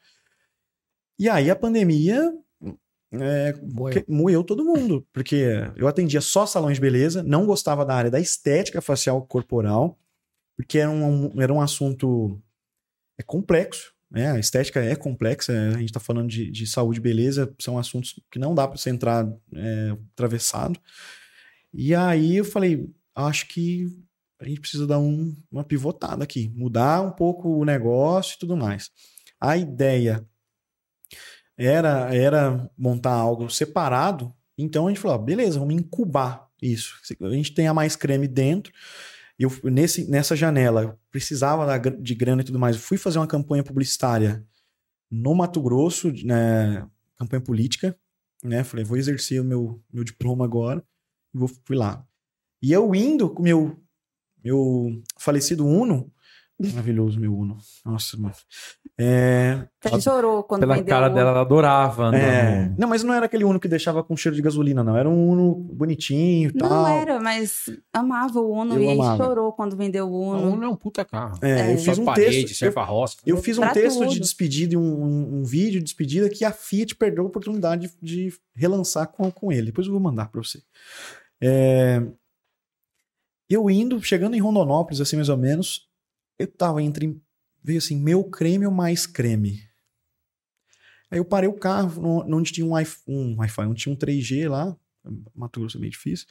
E aí a pandemia é, que moeu todo mundo, porque eu atendia só salões de beleza, não gostava da área da estética facial corporal, porque era um, era um assunto é complexo, né? A estética é complexa, a gente está falando de, de saúde e beleza, são assuntos que não dá para você entrar é, atravessado. E aí eu falei, acho que a gente precisa dar um- uma pivotada aqui, mudar um pouco o negócio e tudo mais. A ideia era, era montar algo separado. Então a gente falou, beleza, vamos incubar isso. A gente tem a mais creme dentro. Eu, nesse, nessa janela, eu precisava de grana e tudo mais. Eu fui fazer uma campanha publicitária no Mato Grosso, né, campanha política, né? Falei, vou exercer o meu, meu diploma agora e vou, fui lá. E eu indo com meu, meu falecido Uno, maravilhoso meu Uno, nossa, mano. É, Você chorou quando Pela vendeu cara dela, ela adorava andar é, não, mas não era aquele Uno que deixava com cheiro de gasolina, não. Era um Uno bonitinho e Não tal. era, mas amava o Uno Eu e aí amava. chorou quando vendeu o O Uno. Uno é um puta carro. É, É. eu fiz um parede, texto. serve a roça. Eu fiz um Pra texto de despedida e um, um- um vídeo de despedida que a Fiat perdeu a oportunidade de, de relançar com, com ele. Depois eu vou mandar pra você. É, Eu indo, chegando em Rondonópolis, assim mais ou menos, eu tava entre. Veio assim, meu creme ou mais creme? Aí eu parei o carro, no- onde tinha um Wi- um Wi-Fi, onde tinha um 3G lá, Mato Grosso é meio difícil,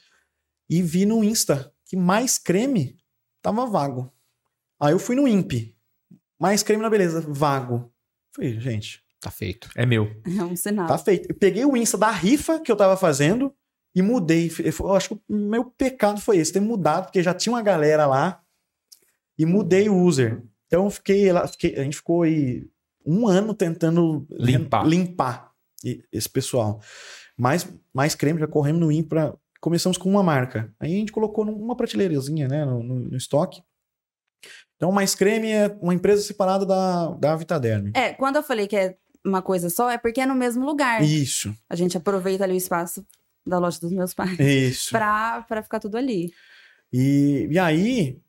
e vi no Insta que mais creme tava vago. Aí eu fui no INPE. Mais creme na beleza, vago. Falei, gente, Tá feito. É meu. É um sinal. tá feito. Eu peguei o Insta da rifa que eu tava fazendo e mudei. Eu eu acho que o meu pecado foi esse, ter mudado, porque já tinha uma galera lá e mudei o user. Então eu fiquei lá, fiquei- a gente ficou aí um ano tentando Limpar. limpar esse pessoal. Mais, mais creme, já corremos no IN pra. Começamos com uma marca. Aí a gente colocou numa prateleirazinha, né, no, no- no estoque. Então, mais creme é uma empresa separada da, da Vitaderm. É, quando eu falei que é uma coisa só, é porque é no mesmo lugar. Isso, A gente aproveita ali o espaço da loja dos meus pais isso. pra, pra ficar tudo ali. E, e aí,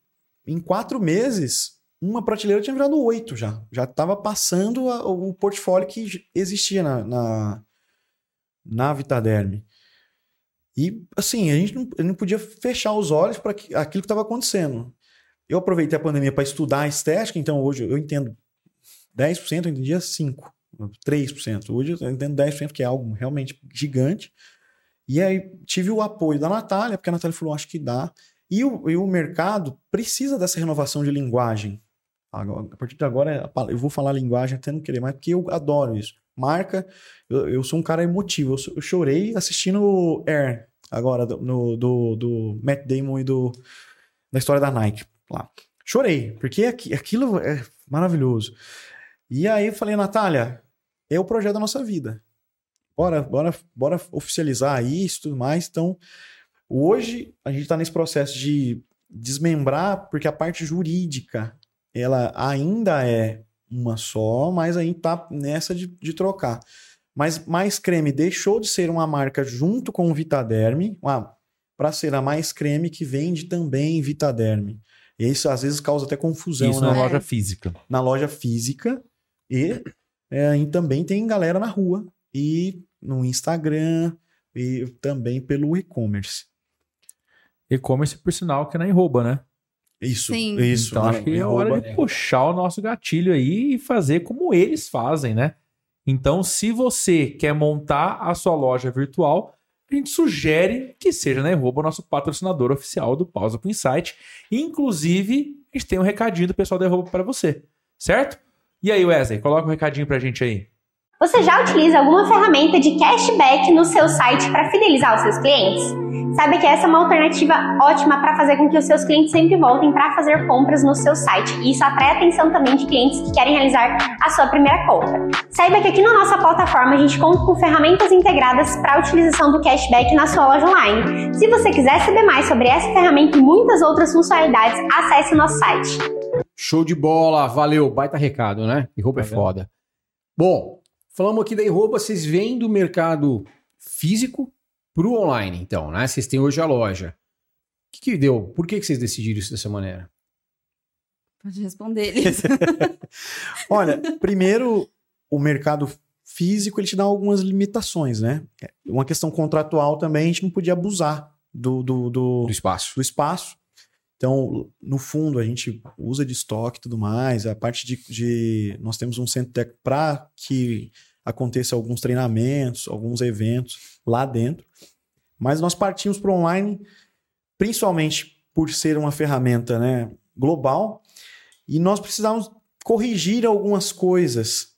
em quatro meses, uma prateleira tinha virado oito já. Já estava passando a- o portfólio que existia na, na, na Vitaderm. E, assim, a gente não, não podia fechar os olhos para aquilo que estava acontecendo. Eu aproveitei a pandemia para estudar a estética, então hoje eu entendo 10%, eu entendia 5%, 3%. Hoje eu entendo 10%, que é algo realmente gigante. E aí tive o apoio da Natália, porque a Natália falou, acho que dá. E o, e o mercado precisa dessa renovação de linguagem. Agora- a partir de agora, é eu vou falar linguagem até não querer mais, porque eu adoro isso. Marca, eu, eu sou um cara emotivo. Eu, eu chorei assistindo Air, agora, do, no- do, do Matt Damon e do, da história da Nike lá. Chorei, porque aqui- aquilo é maravilhoso. E aí eu falei, Natália, é o projeto da nossa vida. Bora, bora, bora oficializar isso e tudo mais. Então, hoje a gente está nesse processo de desmembrar, porque a parte jurídica ela ainda é uma só, mas a gente tá nessa de, de trocar. Mas Mais Creme deixou de ser uma marca junto com o Vitaderm para ser a Mais Creme que vende também Vitaderm. E isso às vezes causa até confusão Isso né? na loja física. na loja física e, é, e também tem galera na rua e no Instagram e também pelo e-commerce. E-commerce, por sinal, que é na Enroba, né? Isso, Sim. isso. Então acho que é hora de puxar o nosso gatilho aí e fazer como eles fazem, né? Então, se você quer montar a sua loja virtual, a gente sugere que seja na Enroba, nosso patrocinador oficial do Pausa com Insight. Inclusive, a gente tem um recadinho do pessoal da Enroba para você, certo? E aí, Wesley, coloca um recadinho pra gente aí. Você já utiliza alguma ferramenta de cashback no seu site para fidelizar os seus clientes? Saiba que essa é uma alternativa ótima para fazer com que os seus clientes sempre voltem para fazer compras no seu site. E isso atrai a atenção também de clientes que querem realizar a sua primeira compra. Saiba que aqui na nossa plataforma a gente conta com ferramentas integradas para a utilização do cashback na sua loja online. Se você quiser saber mais sobre essa ferramenta e muitas outras funcionalidades, acesse o nosso site. Show de bola, valeu, baita recado, né? E roupa é foda. Bom, falamos aqui da roupa, vocês vêm do mercado físico pro online, então, né? Vocês têm hoje a loja. O que, que deu? Por que, que vocês decidiram isso dessa maneira? Pode responder ele. <laughs> Olha, primeiro, o mercado físico ele te dá algumas limitações, né? Uma questão contratual também, a gente não podia abusar do, do, do, Do espaço. do espaço. Então, no fundo, a gente usa de estoque e tudo mais. A parte de. de- nós temos um centro técnico para que aconteça alguns treinamentos, alguns eventos lá dentro. Mas nós partimos para o online, principalmente por ser uma ferramenta né, global, e nós precisávamos corrigir algumas coisas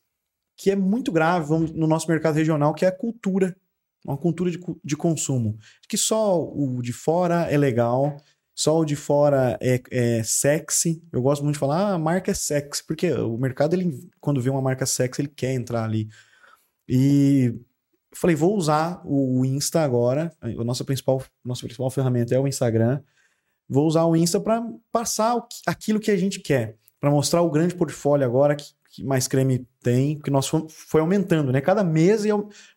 que é muito grave no nosso mercado regional, que é a cultura. Uma cultura de, de consumo. Que só o de fora é legal, só o de fora é, é sexy. Eu gosto muito de falar, ah, a marca é sexy, porque o mercado, ele, quando vê uma marca sexy, ele quer entrar ali. E falei, vou usar o Insta agora. A nossa principal, nossa principal ferramenta é o Instagram. Vou usar o Insta para passar aquilo que a gente quer, para mostrar o grande portfólio agora que, que mais creme tem, que nós foi aumentando, né? Cada mês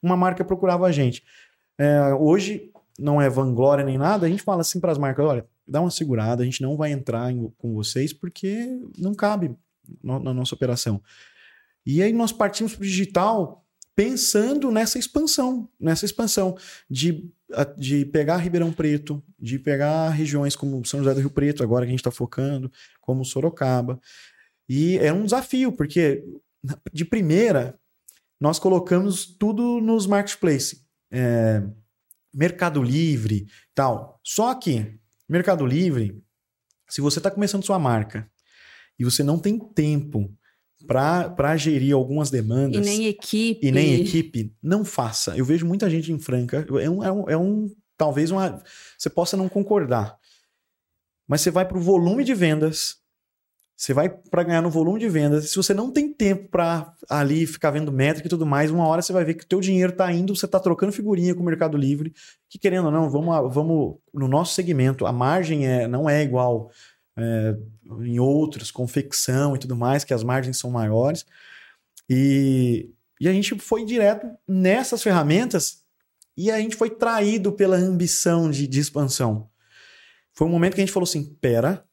uma marca procurava a gente. É, hoje não é vanglória nem nada, a gente fala assim para as marcas, olha, dá uma segurada, a gente não vai entrar em- com vocês porque não cabe na nossa operação. E aí nós partimos para o digital pensando nessa expansão, nessa expansão de, de pegar Ribeirão Preto, de pegar regiões como São José do Rio Preto, agora que a gente está focando, como Sorocaba. E é um desafio, porque de primeira nós colocamos tudo nos marketplace. É, Mercado Livre tal. Só que Mercado Livre, se você está começando sua marca e você não tem tempo para gerir algumas E demandas nem equipe. e nem equipe, não faça. Eu vejo muita gente em Franca. É um, é um, é um- talvez uma. Você possa não concordar. Mas você vai para o volume de vendas. Você vai para ganhar no volume de vendas. Se você não tem tempo para ali ficar vendo métrica e tudo mais, uma hora você vai ver que o teu dinheiro está indo, você está trocando figurinha com o Mercado Livre, que querendo ou não, vamos, vamos no nosso segmento, a margem é, não é igual é, em outros, confecção e tudo mais, que as margens são maiores. E, e a gente foi direto nessas ferramentas e a gente foi traído pela ambição de, de expansão. Foi um momento que a gente falou assim: pera,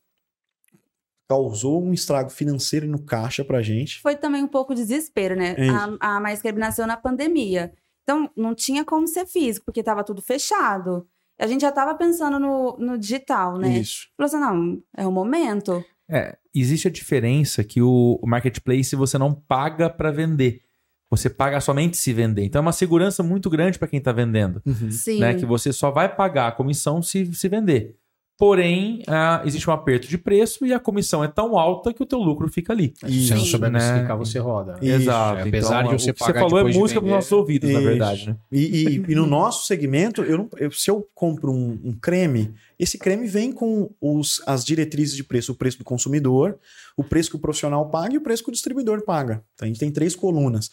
causou um estrago financeiro no caixa pra gente. Foi também um pouco desespero, né? É. A, a Mais nasceu na pandemia. Então, não tinha como ser físico, porque estava tudo fechado. A gente já estava pensando no, no digital, né? Isso. Falou assim, não, é o momento. É, existe a diferença que o, marketplace você não paga para vender. Você paga somente se vender. Então é uma segurança muito grande para quem está vendendo. Sim. Né? Que você só vai pagar a comissão se, se vender. Porém, ah, existe um aperto de preço e a comissão é tão alta que o teu lucro fica ali. Se você não souber Né? explicar, você roda. Isso, Exato. apesar Então, de você o que você pagar falou é música para os nossos ouvidos, na Isso. verdade. Né? E, e- e no nosso segmento, eu não- eu- se eu compro um, um creme, esse creme vem com os, as diretrizes de preço: o preço do consumidor, o preço que o profissional paga e o preço que o distribuidor paga. Então, a gente tem três colunas.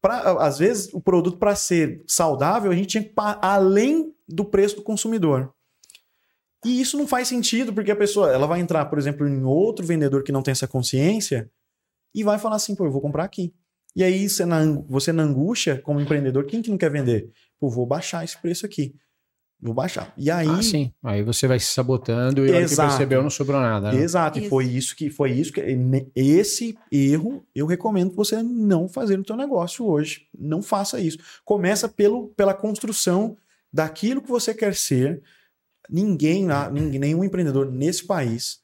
Pra, às vezes, o produto, para ser saudável, a gente tinha que pagar além do preço do consumidor. E isso não faz sentido, porque a pessoa ela vai entrar, por exemplo, em outro vendedor que não tem essa consciência e vai falar assim: pô, eu vou comprar aqui. E aí, você na, você na angústia, como empreendedor, quem que não quer vender? Pô, vou baixar esse preço aqui. Vou baixar. E aí. Ah, sim. Aí você vai se sabotando e hora que Exato. percebeu não sobrou nada. né? Exato, e Isso. foi isso que foi isso que esse erro eu recomendo que você não fazer no teu negócio hoje. Não faça isso. Começa pelo, pela construção daquilo que você quer ser. Ninguém, ninguém nenhum empreendedor nesse país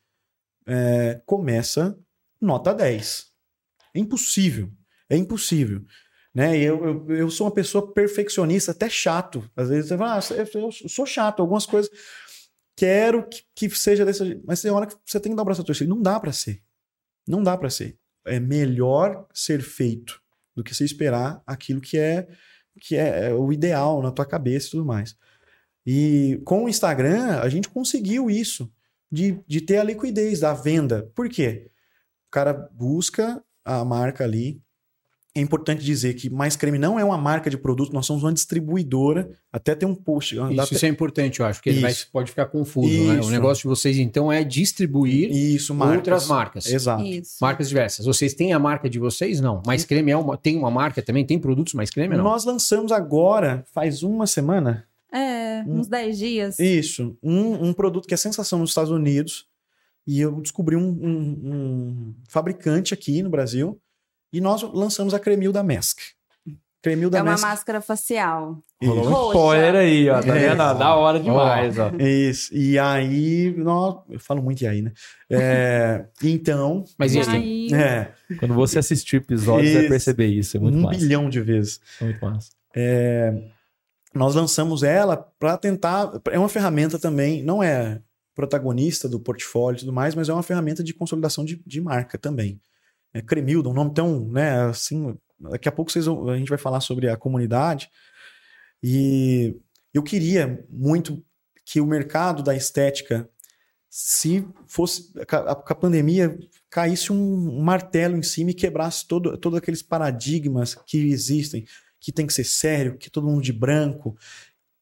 é, começa nota 10. É impossível. É impossível. Né? Eu, eu, eu sou uma pessoa perfeccionista, até chato. Às vezes você fala, ah, eu sou chato, algumas coisas quero que, que seja jeito. Mas tem hora que você tem que dar o braço a torcer. Não dá pra ser. Não dá pra ser. É melhor ser feito do que você esperar aquilo que é que é é o ideal na tua cabeça e tudo mais. E com o Instagram, a gente conseguiu isso, de, de ter a liquidez da venda. Por quê? O cara busca a marca ali. É importante dizer que Mais Creme não é uma marca de produto, nós somos uma distribuidora. Até tem um post. Isso, até- isso é importante, eu acho, porque ele vai- Isso. pode ficar confuso. Né? O negócio de vocês, então, é distribuir Isso, marcas. outras marcas. Exato. Isso. Marcas diversas. Vocês têm a marca de vocês? Não. Mais creme é uma, tem uma marca também? Tem produtos mais creme? Não. Nós lançamos agora, faz uma semana, É, uns 10 dias. isso, um, um produto que é sensação nos Estados Unidos. E eu descobri um, um- um fabricante aqui no Brasil. E nós lançamos a Cremil da Mask. Cremil da É uma Mask. máscara facial. Rolou um spoiler aí, ó. Tá É. vendo? Da hora demais, ó. Isso. E aí, nós, eu falo muito e aí, né? É, <laughs> então, Mas e E aí? é, Quando você assistir o episódio, você vai Isso. perceber isso. É muito um massa. bilhão de vezes. É muito massa. Nós lançamos ela para tentar. É uma ferramenta também, não é protagonista do portfólio e tudo mais, mas é uma ferramenta de consolidação de, de marca também. É Cremilda, um nome tão, né, assim, Daqui a pouco vocês a gente vai falar sobre a comunidade. E eu queria muito que o mercado da estética, se fosse a, a pandemia, caísse um martelo em cima e quebrasse todo, todos aqueles paradigmas que existem, que tem que ser sério, que todo mundo de branco.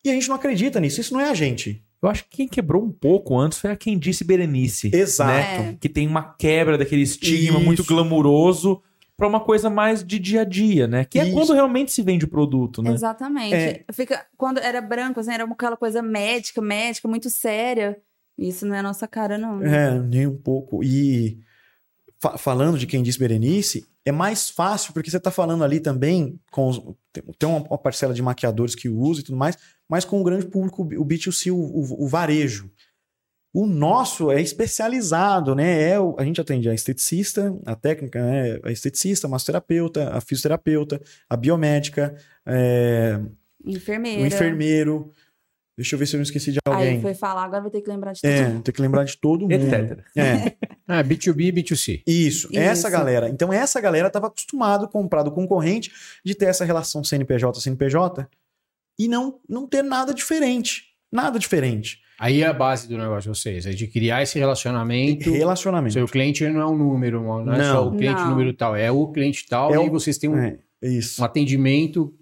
E a gente não acredita nisso, isso não é a gente. Eu acho que quem quebrou um pouco antes foi a quem disse Berenice. Exato. Né? Que tem uma quebra daquele estigma Isso. muito glamuroso pra uma coisa mais de dia a dia, né? Que é Isso. quando realmente se vende o produto, né? Exatamente. É. Fica, quando era branco, assim, era aquela coisa médica, médica, muito séria. Isso não é a nossa cara, não. É, nem um pouco. E fa- falando de quem disse Berenice, é mais fácil, porque você está falando ali também com os- tem- uma, parcela de maquiadores que usa e tudo mais, mas com o grande público, o B2C, o, o- o varejo. O nosso é especializado, né? É, a gente atende a esteticista, a técnica, né? A esteticista, a massoterapeuta, a fisioterapeuta, a biomédica, é, Enfermeira. o enfermeiro. Deixa eu ver se eu não esqueci de alguém. Aí foi falar, agora vai ter que lembrar de tudo. É, tem que lembrar de todo <laughs> mundo. Etc. É. <laughs> Ah, B2B e B2C. Isso, Isso. essa galera. Então, essa galera estava acostumado a comprar do concorrente de ter essa relação CNPJ-CNPJ e não, não ter nada diferente. Nada diferente. Aí é a base do negócio de vocês, é de criar esse relacionamento. Relacionamento. Seu cliente não é um número, não é Não. só o cliente Não. número tal, é o cliente tal, É e o- aí vocês têm um, É, isso. um atendimento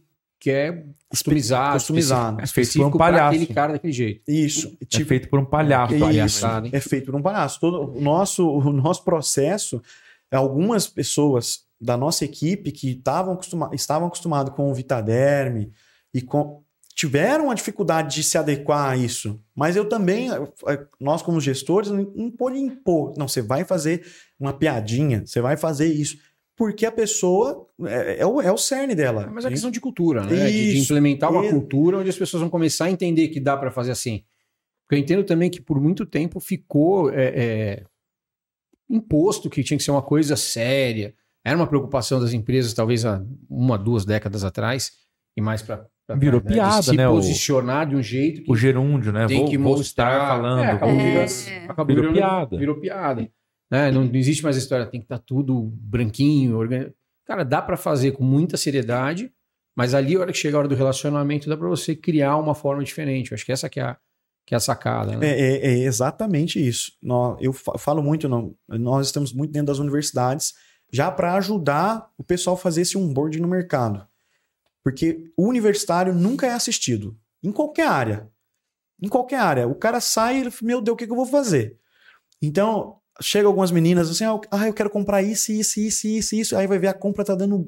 que é customizado, Customizado. específico- É feito por um palhaço. aquele cara daquele jeito. Isso. É Tipo, feito por um palhaço. Isso. Palhaçada, hein? é feito por um palhaço. Todo, o, nosso, o nosso processo, algumas pessoas da nossa equipe que estavam acostuma, estavam acostumadas com o Vitaderme e com, tiveram uma dificuldade de se adequar a isso. Mas eu também, eh, nós como gestores, não, não pode impor. Não, você vai fazer uma piadinha, você vai fazer isso. Porque a pessoa é, é o, é o cerne dela. Mas é questão de cultura, né? De- De, Isso. implementar uma Isso. cultura onde as pessoas vão começar a entender que dá para fazer assim. Porque eu entendo também que por muito tempo ficou é, é, imposto que tinha que ser uma coisa séria. Era uma preocupação das empresas, talvez há uma, duas décadas atrás, e mais para Virou piada, se né, o- posicionar de um jeito que O gerúndio, né? tem vou, que vou mostrar. falando. É, acabou É. virando, acabou Virou virando- piada. Virou piada. Né? Não, não existe mais a história, tem que estar tudo branquinho. Cara, dá para fazer com muita seriedade, mas ali, a hora que chega a hora do relacionamento, dá para você criar uma forma diferente. Eu acho que essa que é a, que é a sacada. Né? É, é- é exatamente isso. Eu fa- falo muito, nós estamos muito dentro das universidades já para ajudar o pessoal a fazer esse onboarding no mercado. Porque o universitário nunca é assistido, em qualquer área. Em qualquer área. O cara sai e meu Deus, o que eu vou fazer? Então, chega algumas meninas assim, ah, eu- ah, eu quero comprar isso, isso, isso, isso, isso. Aí vai ver a compra tá dando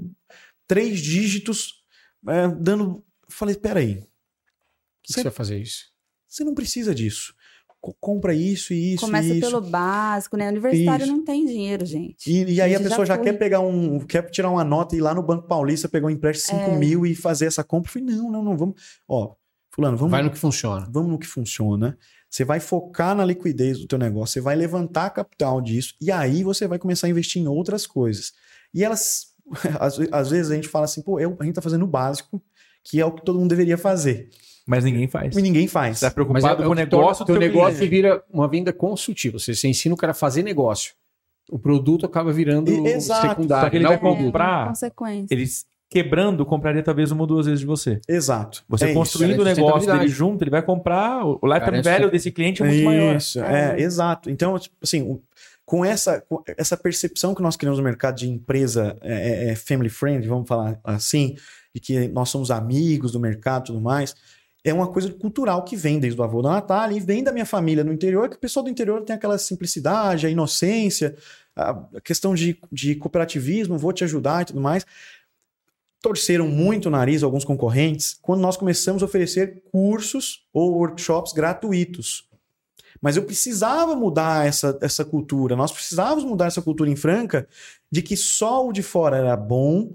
três dígitos, é, dando... Falei, peraí, O que você vai fazer isso? você não precisa disso. Co- compra isso e isso Começa e isso. pelo básico, né? Universitário Isso. não tem dinheiro, gente. E, e aí a Gente, já pessoa já, fui. quer pegar um. quer tirar uma nota e ir lá no Banco Paulista pegar um empréstimo de 5 É. mil e fazer essa compra. Eu falei, não, não, não, vamos. Ó, Fulano, vamos, Vai no que funciona. vamos no que funciona. Você vai focar na liquidez do teu negócio, você vai levantar capital disso, e aí você vai começar a investir em outras coisas. E elas, <laughs> às, ve- às vezes a gente fala assim, pô, eu- a gente tá fazendo o básico, que é o que todo mundo deveria fazer. Mas ninguém faz. E ninguém faz. Você tá Mas preocupado é, com o que negócio teu teu negócio cliente. vira uma venda consultiva. Você, você ensina o cara a fazer negócio. O produto acaba virando E- exato. secundário. Só que ele não vai o comprar- Consequência. Eles quebrando, compraria talvez uma ou duas vezes de você. Exato. Você É isso. construindo o é negócio dele junto, ele vai comprar. O lifetime Cara, é value desse cliente é muito maior. Isso, é, exato. Então, tipo assim, com essa, com essa percepção que nós criamos no mercado de empresa é, é, é family friend, vamos falar assim, e que nós somos amigos do mercado e tudo mais, é uma coisa cultural que vem desde o avô da Natália e vem da minha família no interior, que o pessoal do interior tem aquela simplicidade, a inocência, a a questão de, de cooperativismo, vou te ajudar e tudo mais. Torceram muito o nariz alguns concorrentes quando nós começamos a oferecer cursos ou workshops gratuitos. Mas eu precisava mudar essa, essa cultura. Nós precisávamos mudar essa cultura em Franca de que só o de fora era bom.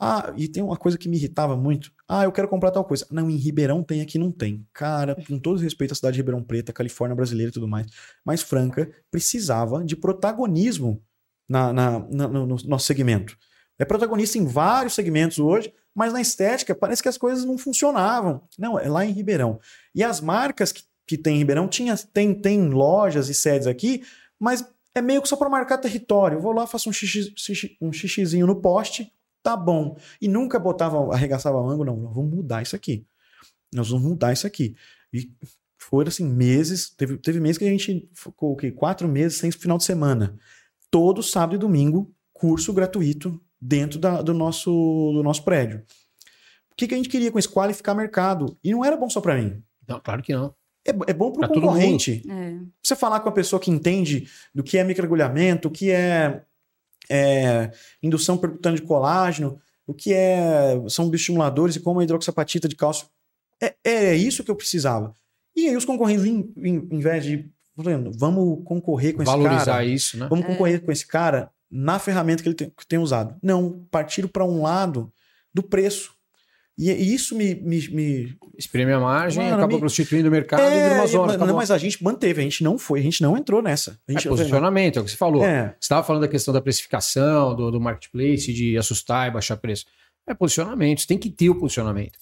Ah, e tem uma coisa que me irritava muito. Ah, eu quero comprar tal coisa. Não, em Ribeirão tem, aqui não tem. Cara, com todo respeito à cidade de Ribeirão Preto, Califórnia brasileira e tudo mais. Mas Franca precisava de protagonismo na, na- na- no, no nosso segmento. É protagonista em vários segmentos hoje, mas na estética parece que as coisas não funcionavam. Não, é lá em Ribeirão. E as marcas que, que tem em Ribeirão tinha, tem, tem lojas e sedes aqui, mas é meio que só para marcar território. Eu vou lá, faço um, xixi, xixi- um xixizinho no poste, tá bom. E nunca botava, arregaçava a manga, não, não, vamos mudar isso aqui. Nós vamos mudar isso aqui. E foram assim, meses. Teve, teve meses que a gente ficou o quê? quatro meses sem final de semana. Todo sábado e domingo, curso gratuito dentro da- do, nosso, do nosso prédio. O que, que a gente queria com isso? Qualificar mercado. E não era bom só para mim. Não, claro que não. É, é bom para o concorrente. É. Você falar com a pessoa que entende do que é microagulhamento, o que é, é, indução percutânea de colágeno, o que é, são bioestimuladores e como a hidroxapatita de cálcio. É, é isso que eu precisava. E aí os concorrentes, em, em, em vez de falando, vamos concorrer com esse Valorizar cara, isso, né? vamos É. concorrer com esse cara na ferramenta que ele tem, que tem usado. Não, partiram para um lado do preço. E, e isso me, me, me Espreme a margem, Mano, acaba me- prostituindo o mercado e é, uma zona. mas, não, mas a gente manteve, a gente não foi, a gente não entrou nessa. A É gente, posicionamento, é o que você falou. É, Você estava falando da questão da precificação, do, do marketplace, de assustar e baixar preço. É posicionamento, você tem que ter o posicionamento.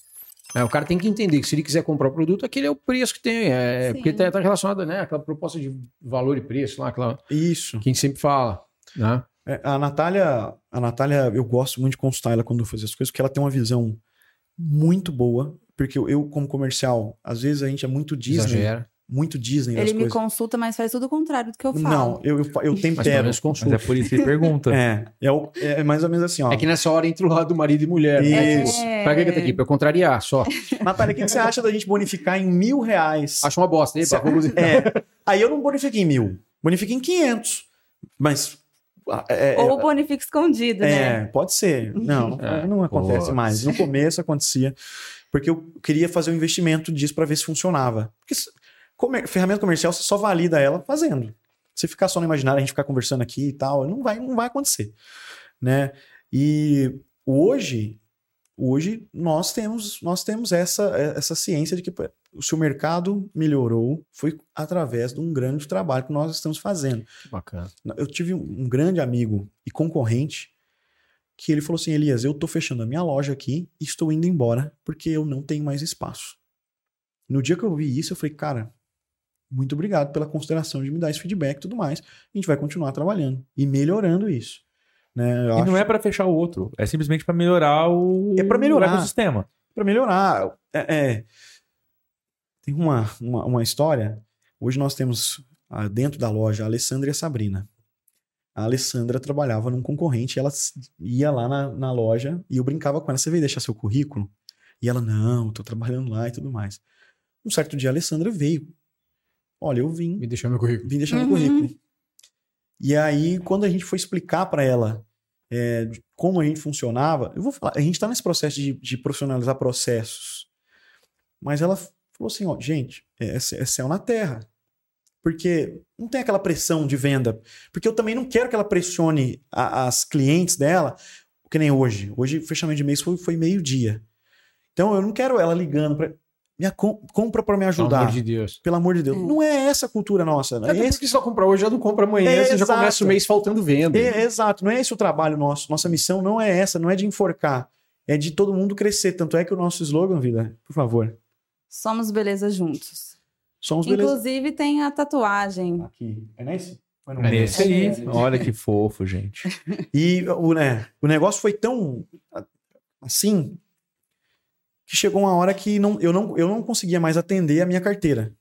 É, o cara tem que entender que se ele quiser comprar o produto, aquele é o preço que tem. É, Sim. porque está relacionado, né? Aquela proposta de valor e preço lá, aquela isso. que a gente sempre fala. Né? É, a Natália, a Natália, eu gosto muito de consultar ela quando eu fazer as coisas, porque ela tem uma visão muito boa. Porque eu, como comercial, às vezes a gente é muito Disney, Exagera. muito Disney Ele me coisas. consulta, mas faz tudo o contrário do que eu falo. Não, eu, eu, eu Mas tempero. Mas consulta. é por isso que ele pergunta. É, é, o- é mais ou menos assim, ó. É que nessa hora entra o lado do marido e mulher. né? Isso. Tipo, Pra que que tá aqui? Pra eu contrariar só. <laughs> Natália, o que que você acha da gente bonificar em mil reais? Acho uma bosta. Epa, Cê-. <laughs> É. Aí eu não bonifiquei em mil, bonifiquei em 500. Mas. É, Ou o bonifico escondido, é, né? pode ser. <laughs> Não, É, não acontece putz. mais. No começo acontecia, porque eu queria fazer um investimento disso para ver se funcionava. Porque comer- ferramenta comercial você só valida ela fazendo. Se ficar só no imaginário, a gente ficar conversando aqui e tal, não vai, não vai acontecer, né? E hoje, hoje nós temos, nós temos essa, essa ciência de que pô, o seu mercado melhorou foi através de um grande trabalho que nós estamos fazendo. Bacana. Eu tive um grande amigo e concorrente que ele falou assim: Elias, eu tô fechando a minha loja aqui e estou indo embora porque eu não tenho mais espaço. No dia que eu vi isso, eu falei, cara, muito obrigado pela consideração de me dar esse feedback e tudo mais. A gente vai continuar trabalhando e melhorando isso. Né? E não acho- é pra fechar o outro, é simplesmente pra melhorar o, É pra melhorar. o ecossistema. para melhorar. É, é. Tem uma, uma, uma história. Hoje nós temos ah, dentro da loja a Alessandra e a Sabrina. A Alessandra trabalhava num concorrente, ela s- ia lá na, na loja e eu brincava com ela: você veio deixar seu currículo? E ela, não, tô trabalhando lá e tudo mais. Um certo dia a Alessandra veio. Olha, eu vim, Me deixou meu currículo. vim deixar meu Uhum. currículo. E aí, quando a gente foi explicar para ela é, como a gente funcionava, eu vou falar, a gente está nesse processo de, de profissionalizar processos. Mas ela falou assim: ó, gente, é, é céu na terra. Porque não tem aquela pressão de venda. Porque eu também não quero que ela pressione a- as clientes dela, que nem hoje. Hoje, fechamento de mês foi, foi meio-dia. Então, eu não quero ela ligando para. Minha com- compra para me Pelo ajudar. amor de Deus. Pelo amor de Deus. É. Não é essa a cultura nossa. Né? Até Esse- porque se só comprar hoje, já não compra amanhã, É, você já exato. começa o mês faltando venda. É, exato, não é esse o trabalho nosso. Nossa missão não é essa, não é de enforcar. É de todo mundo crescer. Tanto é que o nosso slogan, vida, por favor, Somos beleza juntos. somos beleza. Inclusive tem a tatuagem. Aqui. É nesse? É? Nesse aí, É. olha que fofo, gente. E o, né, o negócio foi tão assim que chegou uma hora que não, eu, não, eu não conseguia mais atender a minha carteira.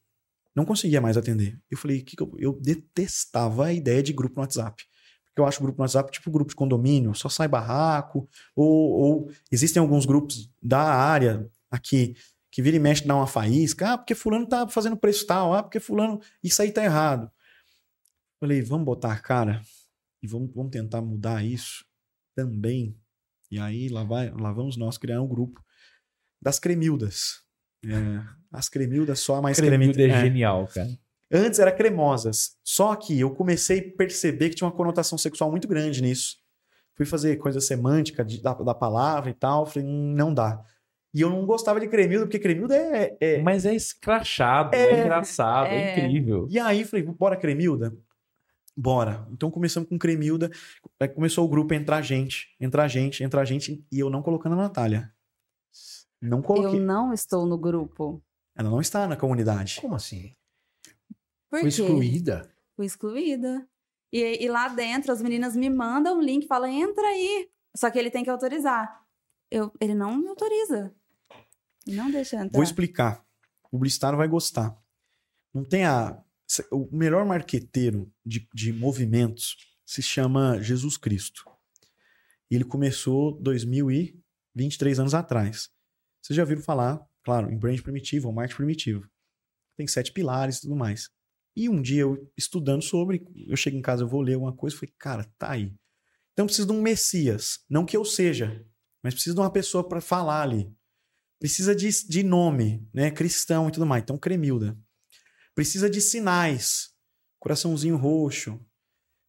Não conseguia mais atender. Eu falei, que que eu, eu detestava a ideia de grupo no WhatsApp. Porque eu acho grupo no WhatsApp tipo grupo de condomínio, só sai barraco. Ou, ou existem alguns grupos da área aqui que vira e mexe dá uma faísca. Ah, porque fulano tá fazendo preço tal. Ah, porque fulano... Isso aí tá errado. Falei, vamos botar a cara e vamos, vamos tentar mudar isso também. E aí lá, vai, lá vamos nós criar um grupo das cremildas. É, as cremildas só a mais Cremilda é cremilda. é. genial, cara. Antes era cremosas. Só que eu comecei a perceber que tinha uma conotação sexual muito grande nisso. Fui fazer coisa semântica de- da, da palavra e tal. Falei, "Hum, não dá. E eu não gostava de cremilda, porque cremilda é. é- Mas é escrachado, É. é, engraçado, é, É. incrível. E aí falei, bora cremilda? Bora. Então começamos com cremilda. Aí começou o grupo a entrar gente, entrar gente, entrar gente. E eu não colocando a Natália. Não Eu coloquei. não estou no grupo. Ela não está na comunidade. Como assim? Por Foi quê? excluída? Fui excluída. E, e lá dentro as meninas me mandam um link, falam, entra aí. Só que ele tem que autorizar. Eu, ele não me autoriza. Não deixa entrar. Vou explicar. O publicitário vai gostar. Não tem a. O melhor marqueteiro de, de movimentos se chama Jesus Cristo. E ele começou 2023 anos atrás. Vocês já viram falar, claro, em brand primitivo ou marketing primitivo. Tem sete pilares e tudo mais. E um dia eu estudando sobre, eu chego em casa, eu vou ler alguma coisa, falei, cara, tá aí. Então precisa de um Messias, não que eu seja, mas precisa de uma pessoa para falar ali. Precisa de, de nome, né, cristão e tudo mais. Então Cremilda. Precisa de sinais, coraçãozinho roxo.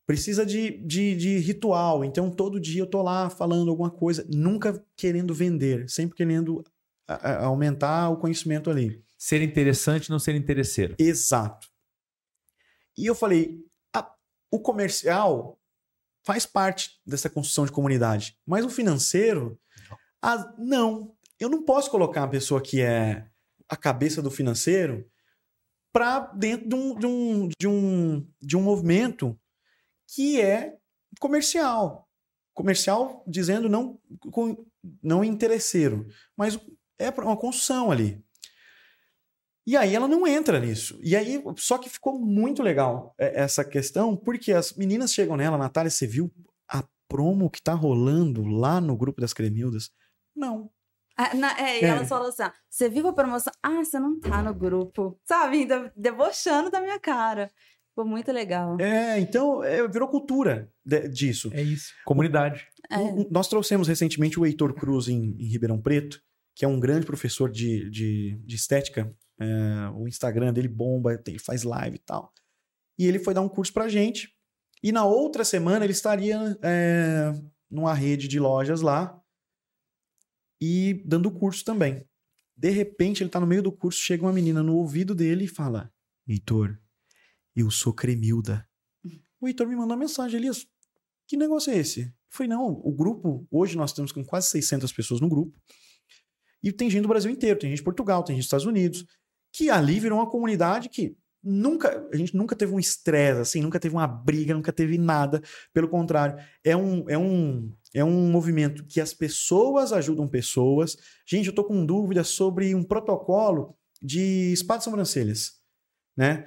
Precisa de, de, de ritual. Então todo dia eu tô lá falando alguma coisa, nunca querendo vender, sempre querendo a, a, aumentar o conhecimento ali. Ser interessante, não ser interesseiro. Exato. E eu falei, a, o comercial faz parte dessa construção de comunidade, mas o financeiro, a, não. Eu não posso colocar uma pessoa que é a cabeça do financeiro para dentro de um, de, um, de, um, de um movimento que é comercial. Comercial dizendo não, não interesseiro, mas é uma construção ali. E aí ela não entra nisso. E aí, só que ficou muito legal é, essa questão, porque as meninas chegam nela, Natália, você viu a promo que tá rolando lá no grupo das Cremildas? Não. Ah, na, é, e é. elas falam assim: ah, você viu a promoção? Ah, você não tá no grupo. Sabe? Ainda debochando da minha cara. Ficou muito legal. É, então é, virou cultura de, disso. É isso. Comunidade. É. nós trouxemos recentemente o Heitor Cruz em, em Ribeirão Preto, que é um grande professor de, de, de estética é, o Instagram dele bomba, ele faz live e tal. E ele foi dar um curso pra gente. E na outra semana ele estaria é, numa rede de lojas lá e dando curso também. De repente, ele tá no meio do curso, chega uma menina no ouvido dele e fala: Heitor, eu sou Cremilda. O Heitor me mandou uma mensagem, Elias, que negócio é esse? Eu falei, não, o grupo, hoje nós temos com quase 600 pessoas no grupo, e tem gente do Brasil inteiro, tem gente de Portugal, tem gente dos Estados Unidos, que ali virou uma comunidade que nunca, a gente nunca teve um estresse, assim, nunca teve uma briga, nunca teve nada. Pelo contrário, é um, é um, é um movimento que as pessoas ajudam pessoas. Gente, eu tô com dúvida sobre um protocolo de spa de sobrancelhas, né?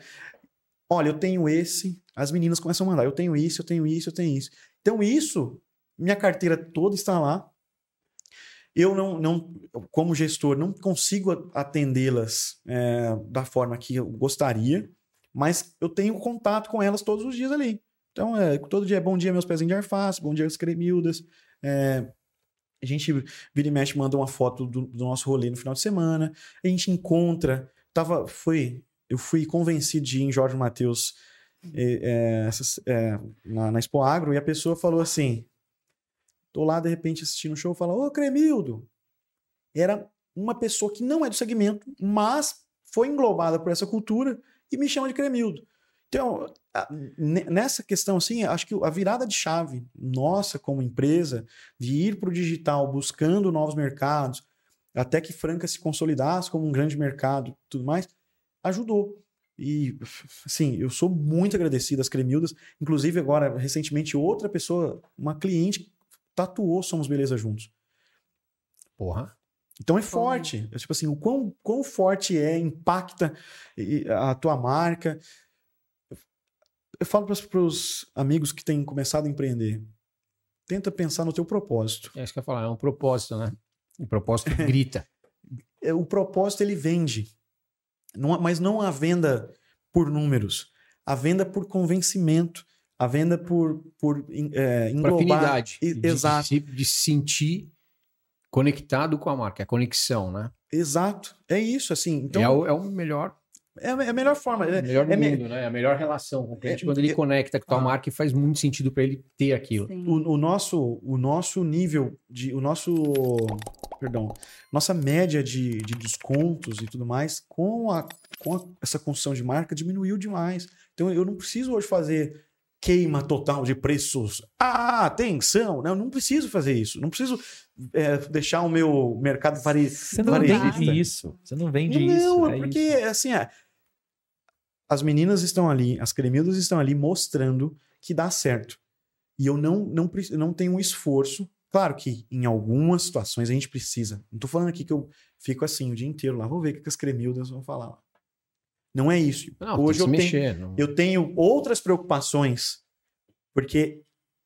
Olha, eu tenho esse, as meninas começam a mandar, eu tenho isso, eu tenho isso, eu tenho isso. Então isso, minha carteira toda está lá, eu não, não como gestor, não consigo atendê-las é, da forma que eu gostaria, mas eu tenho contato com elas todos os dias ali. Então, é, todo dia é bom dia, meus pezinhos de arface, bom dia, as cremildas. É, a gente vira e mexe, manda uma foto do, do, nosso rolê no final de semana. A gente encontra. Tava, foi, eu fui convencido de ir em Jorge Matheus é, é, na, na Expo Agro e a pessoa falou assim: Tô lá, de repente, assistindo o show e falo, ô, Cremildo. Era uma pessoa que não é do segmento, mas foi englobada por essa cultura e me chama de Cremildo. Então, nessa questão, assim, acho que a virada de chave nossa como empresa de ir para o digital buscando novos mercados, até que Franca se consolidasse como um grande mercado tudo mais, ajudou. E, assim, eu sou muito agradecido às Cremildas. Inclusive, agora, recentemente, outra pessoa, uma cliente tatuou Somos Beleza juntos. Porra. Então é forte. É, tipo assim, o quão, quão forte é, impacta a tua marca. Eu falo para os amigos que têm começado a empreender. Tenta pensar no teu propósito. É isso que eu ia falar, é um propósito, né? O propósito <laughs> grita. É, o propósito ele vende. Não, mas não a venda por números. A venda por convencimento a venda por, por é, englobar... Por afinidade. E, de, exato. De, de sentir conectado com a marca, a conexão, né? Exato. É isso, assim. Então, é, o, é o melhor é, é a melhor forma. É, o melhor do é mundo, né? É a melhor relação com o cliente. É, quando ele conecta com a tua ah, marca e faz muito sentido para ele ter aquilo. O, o, nosso, o nosso nível de. O nosso. Perdão. Nossa média de, de descontos e tudo mais, com, a, com a, essa construção de marca, diminuiu demais. Então eu não preciso hoje fazer queima total de preços. Ah, atenção! Não, não preciso fazer isso. Não preciso é, deixar o meu mercado vari... Você não vende isso. Você não vende não, isso. Não, é porque, isso. assim, é, as meninas estão ali, as cremildas estão ali mostrando que dá certo. E eu não, não, não tenho um esforço Claro que em algumas situações a gente precisa. Não tô falando aqui que eu fico assim o dia inteiro lá, vou ver o que as cremildas vão falar. Não é isso. Não, Hoje eu se tenho, mexer. não- eu tenho outras preocupações, porque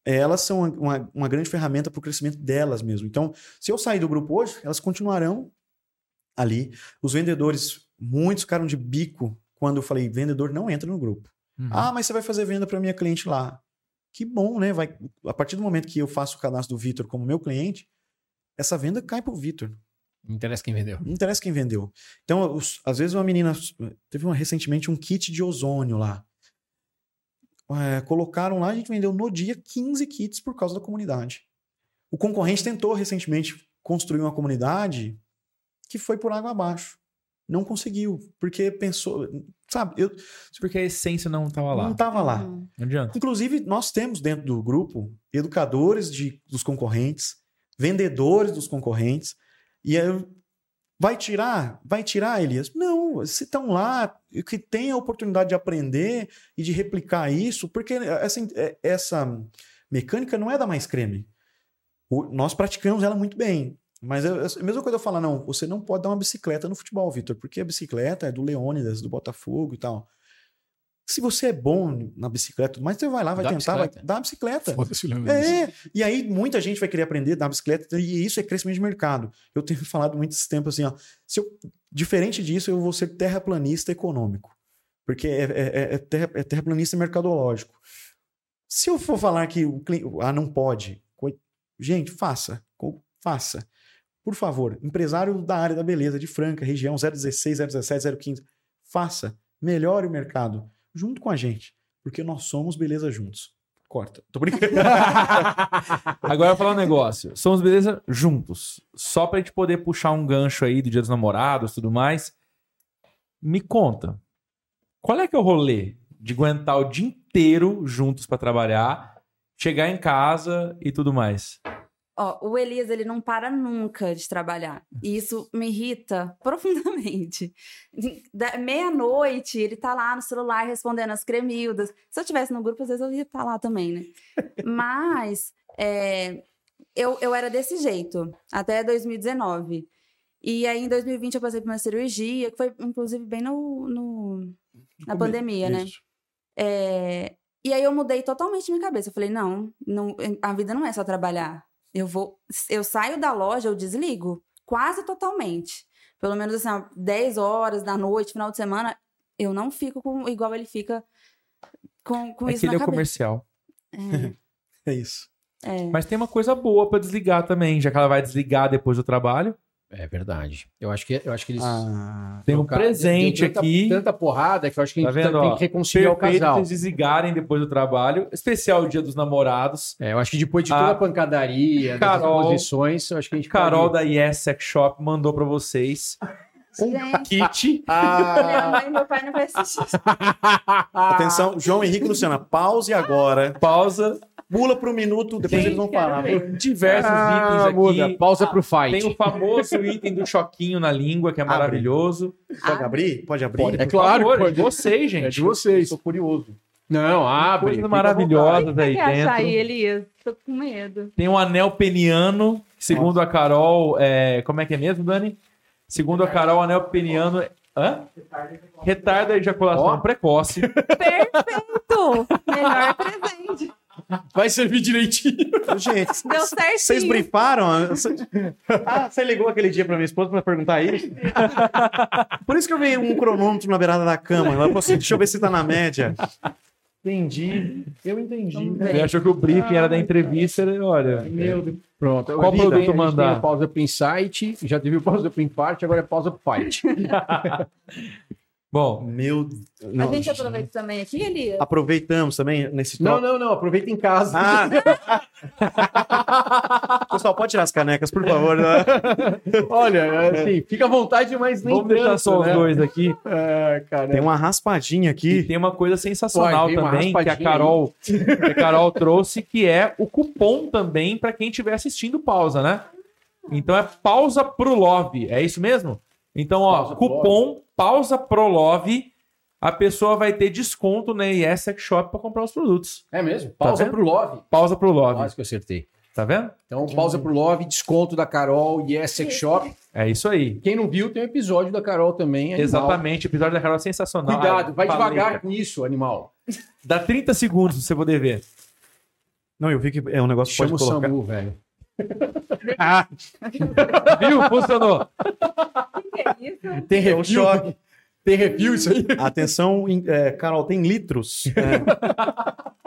elas são uma, uma grande ferramenta para o crescimento delas mesmo. Então, se eu sair do grupo hoje, elas continuarão ali. Os vendedores, muitos ficaram de bico quando eu falei, vendedor não entra no grupo. Uhum. Ah, mas você vai fazer venda para minha cliente lá. Que bom, né? Vai, a partir do momento que eu faço o cadastro do Vitor como meu cliente, essa venda cai para o Vitor. Não interessa quem vendeu. Não interessa quem vendeu. Então, os- às vezes uma menina teve uma, recentemente um kit de ozônio lá. É, colocaram lá, a gente vendeu no dia 15 kits por causa da comunidade. O concorrente tentou recentemente construir uma comunidade que foi por água abaixo. Não conseguiu, porque pensou, sabe, eu Porque a essência não tava lá. não estava lá. Hum. Não adianta. Inclusive, nós temos dentro do grupo educadores de, dos concorrentes, vendedores dos concorrentes, e aí, vai tirar? Vai tirar, Elias? Não, se estão lá, que tem a oportunidade de aprender e de replicar isso, porque essa, essa mecânica não é da mais creme. O- nós praticamos ela muito bem. Mas é a mesma coisa eu falar, não, você não pode dar uma bicicleta no futebol, Vitor, porque a bicicleta é do Leônidas, do Botafogo e tal. Se você é bom na bicicleta, mas você vai lá, vai Dá tentar, vai bicicleta. dar a bicicleta. Foda-se, Leandro. É, e aí muita gente vai querer aprender a dar bicicleta e isso é crescimento de mercado. Eu tenho <laughs> falado muito esse tempo assim, ó, se eu, diferente disso, eu vou ser terraplanista econômico, porque é, é, é, é terra- é terraplanista mercadológico. Se eu for falar que o cliente, ah, não pode, gente, faça, co- faça. Por favor, empresário da área da beleza de Franca, região 016, 017, 015, faça, melhore o mercado junto com a gente, porque nós somos beleza juntos. Corta. Tô brincando. <laughs> Agora eu vou falar um negócio. Somos beleza juntos. Só pra gente poder puxar um gancho aí do Dia dos Namorados e tudo mais. Me conta. Qual é que é o rolê de aguentar o dia inteiro juntos pra trabalhar, chegar em casa e tudo mais? Ó, o Elias, ele não para nunca de trabalhar. E isso me irrita <laughs> profundamente. Da- Meia-noite, ele tá lá no celular respondendo as cremildas. Se eu tivesse no grupo, às vezes eu ia estar lá também, né? <laughs> Mas é, eu, eu era desse jeito, até 2019. E aí, em 2020, eu passei por uma cirurgia, que foi, inclusive, bem no, no- na pandemia, né? É, E aí eu mudei totalmente minha cabeça. Eu falei, não, não, a vida não é só trabalhar. Eu vou, eu saio da loja, eu desligo, quase totalmente. Pelo menos assim, ó, 10 horas da noite, final de semana, eu não fico com, igual ele fica com, com é isso que ele é cabeça. comercial. É <laughs> isso. É, é. Mas tem uma coisa boa pra desligar também, já que ela vai desligar depois do trabalho. É verdade. Eu acho que, eu acho que eles. Ah, Tem um presente deu tanta, aqui. Tanta porrada que eu acho que a Tá gente vendo? tem ó? que reconciliar o casal. vocês desligarem depois do trabalho. Especial o Dia dos Namorados. É, eu acho que depois de A toda a pancadaria, Carol- das posições, eu acho que a gente Carol pode... da Yes Sex Shop mandou pra vocês <laughs> um Gente, kit. minha Ah, mãe e meu pai não vai assistir. <laughs> Atenção, João Henrique e Luciana, pause agora. Pausa. Pula pro minuto, depois Sim, eles vão falar. Tem diversos Ah, itens aqui. muda. Pausa pro fight. Tem o famoso item do choquinho na língua, que é Abre. maravilhoso. Pode abrir? Pode abrir? Pode. É claro, favor, pode. de vocês, gente. É de vocês. Tô curioso. Não, abre. Coisas à maravilhosas aí achar aí, dentro. Elias? Tô com medo. Tem um anel peniano, segundo a Carol, é... como é que é mesmo, Dani? Segundo a Carol, o anel peniano... é- Hã? Retarda a ejaculação Ó. precoce. Perfeito! Melhor presente. Vai servir direitinho. Gente, Deu certinho. vocês brifaram? Ah, você ligou aquele dia pra minha esposa pra perguntar isso? <laughs> Por isso que eu vi um cronômetro na beirada da cama. Ela falou assim, deixa eu ver se tá na média. Entendi. Eu entendi. Vamos Ele achou que o briefing era da entrevista, ele, olha... Meu Deus. Pronto. Qual A gente tem- produto mandar? Tem a pausa pro insight, já teve o pausa pro infarte, agora é pausa pro fight. <laughs> Bom, Meu não, A gente aproveita também aqui, Elias? Aproveitamos também nesse Não, top. não, não. Aproveita em casa. Ah! <laughs> Pessoal, pode tirar as canecas, por favor. né? <laughs> Olha, assim, fica à vontade, mas nem vamos deixar só os né? dois aqui. <laughs> É. Tem uma raspadinha E aqui. tem uma coisa sensacional uma também que a Carol, que a Carol trouxe, que é o cupom também para quem estiver assistindo pausa, né? Então é pausa pro love, é isso mesmo? Então, ó, Pausa cupom pausa pro love, a pessoa vai ter desconto na ES Sex Shop para comprar os produtos. É mesmo? Pausa vendo? pro love. Pausa pro love. Quase que eu acertei. Tá vendo? Então, pausa pro Love, desconto da Carol, Yes Sex Shop. É isso aí. Quem não viu, tem um episódio da Carol também. animal. Exatamente, o episódio da Carol é sensacional. Cuidado, vai Falei, devagar com isso, animal. Dá 30 segundos pra você poder ver. Não, eu vi que é um negócio que Chama o pode colocar. Samu, velho. Ah, Viu? Funcionou. Que é isso? Tem é um choque. Tem review isso aí? Atenção, em- é, Carol, tem litros. É. <laughs>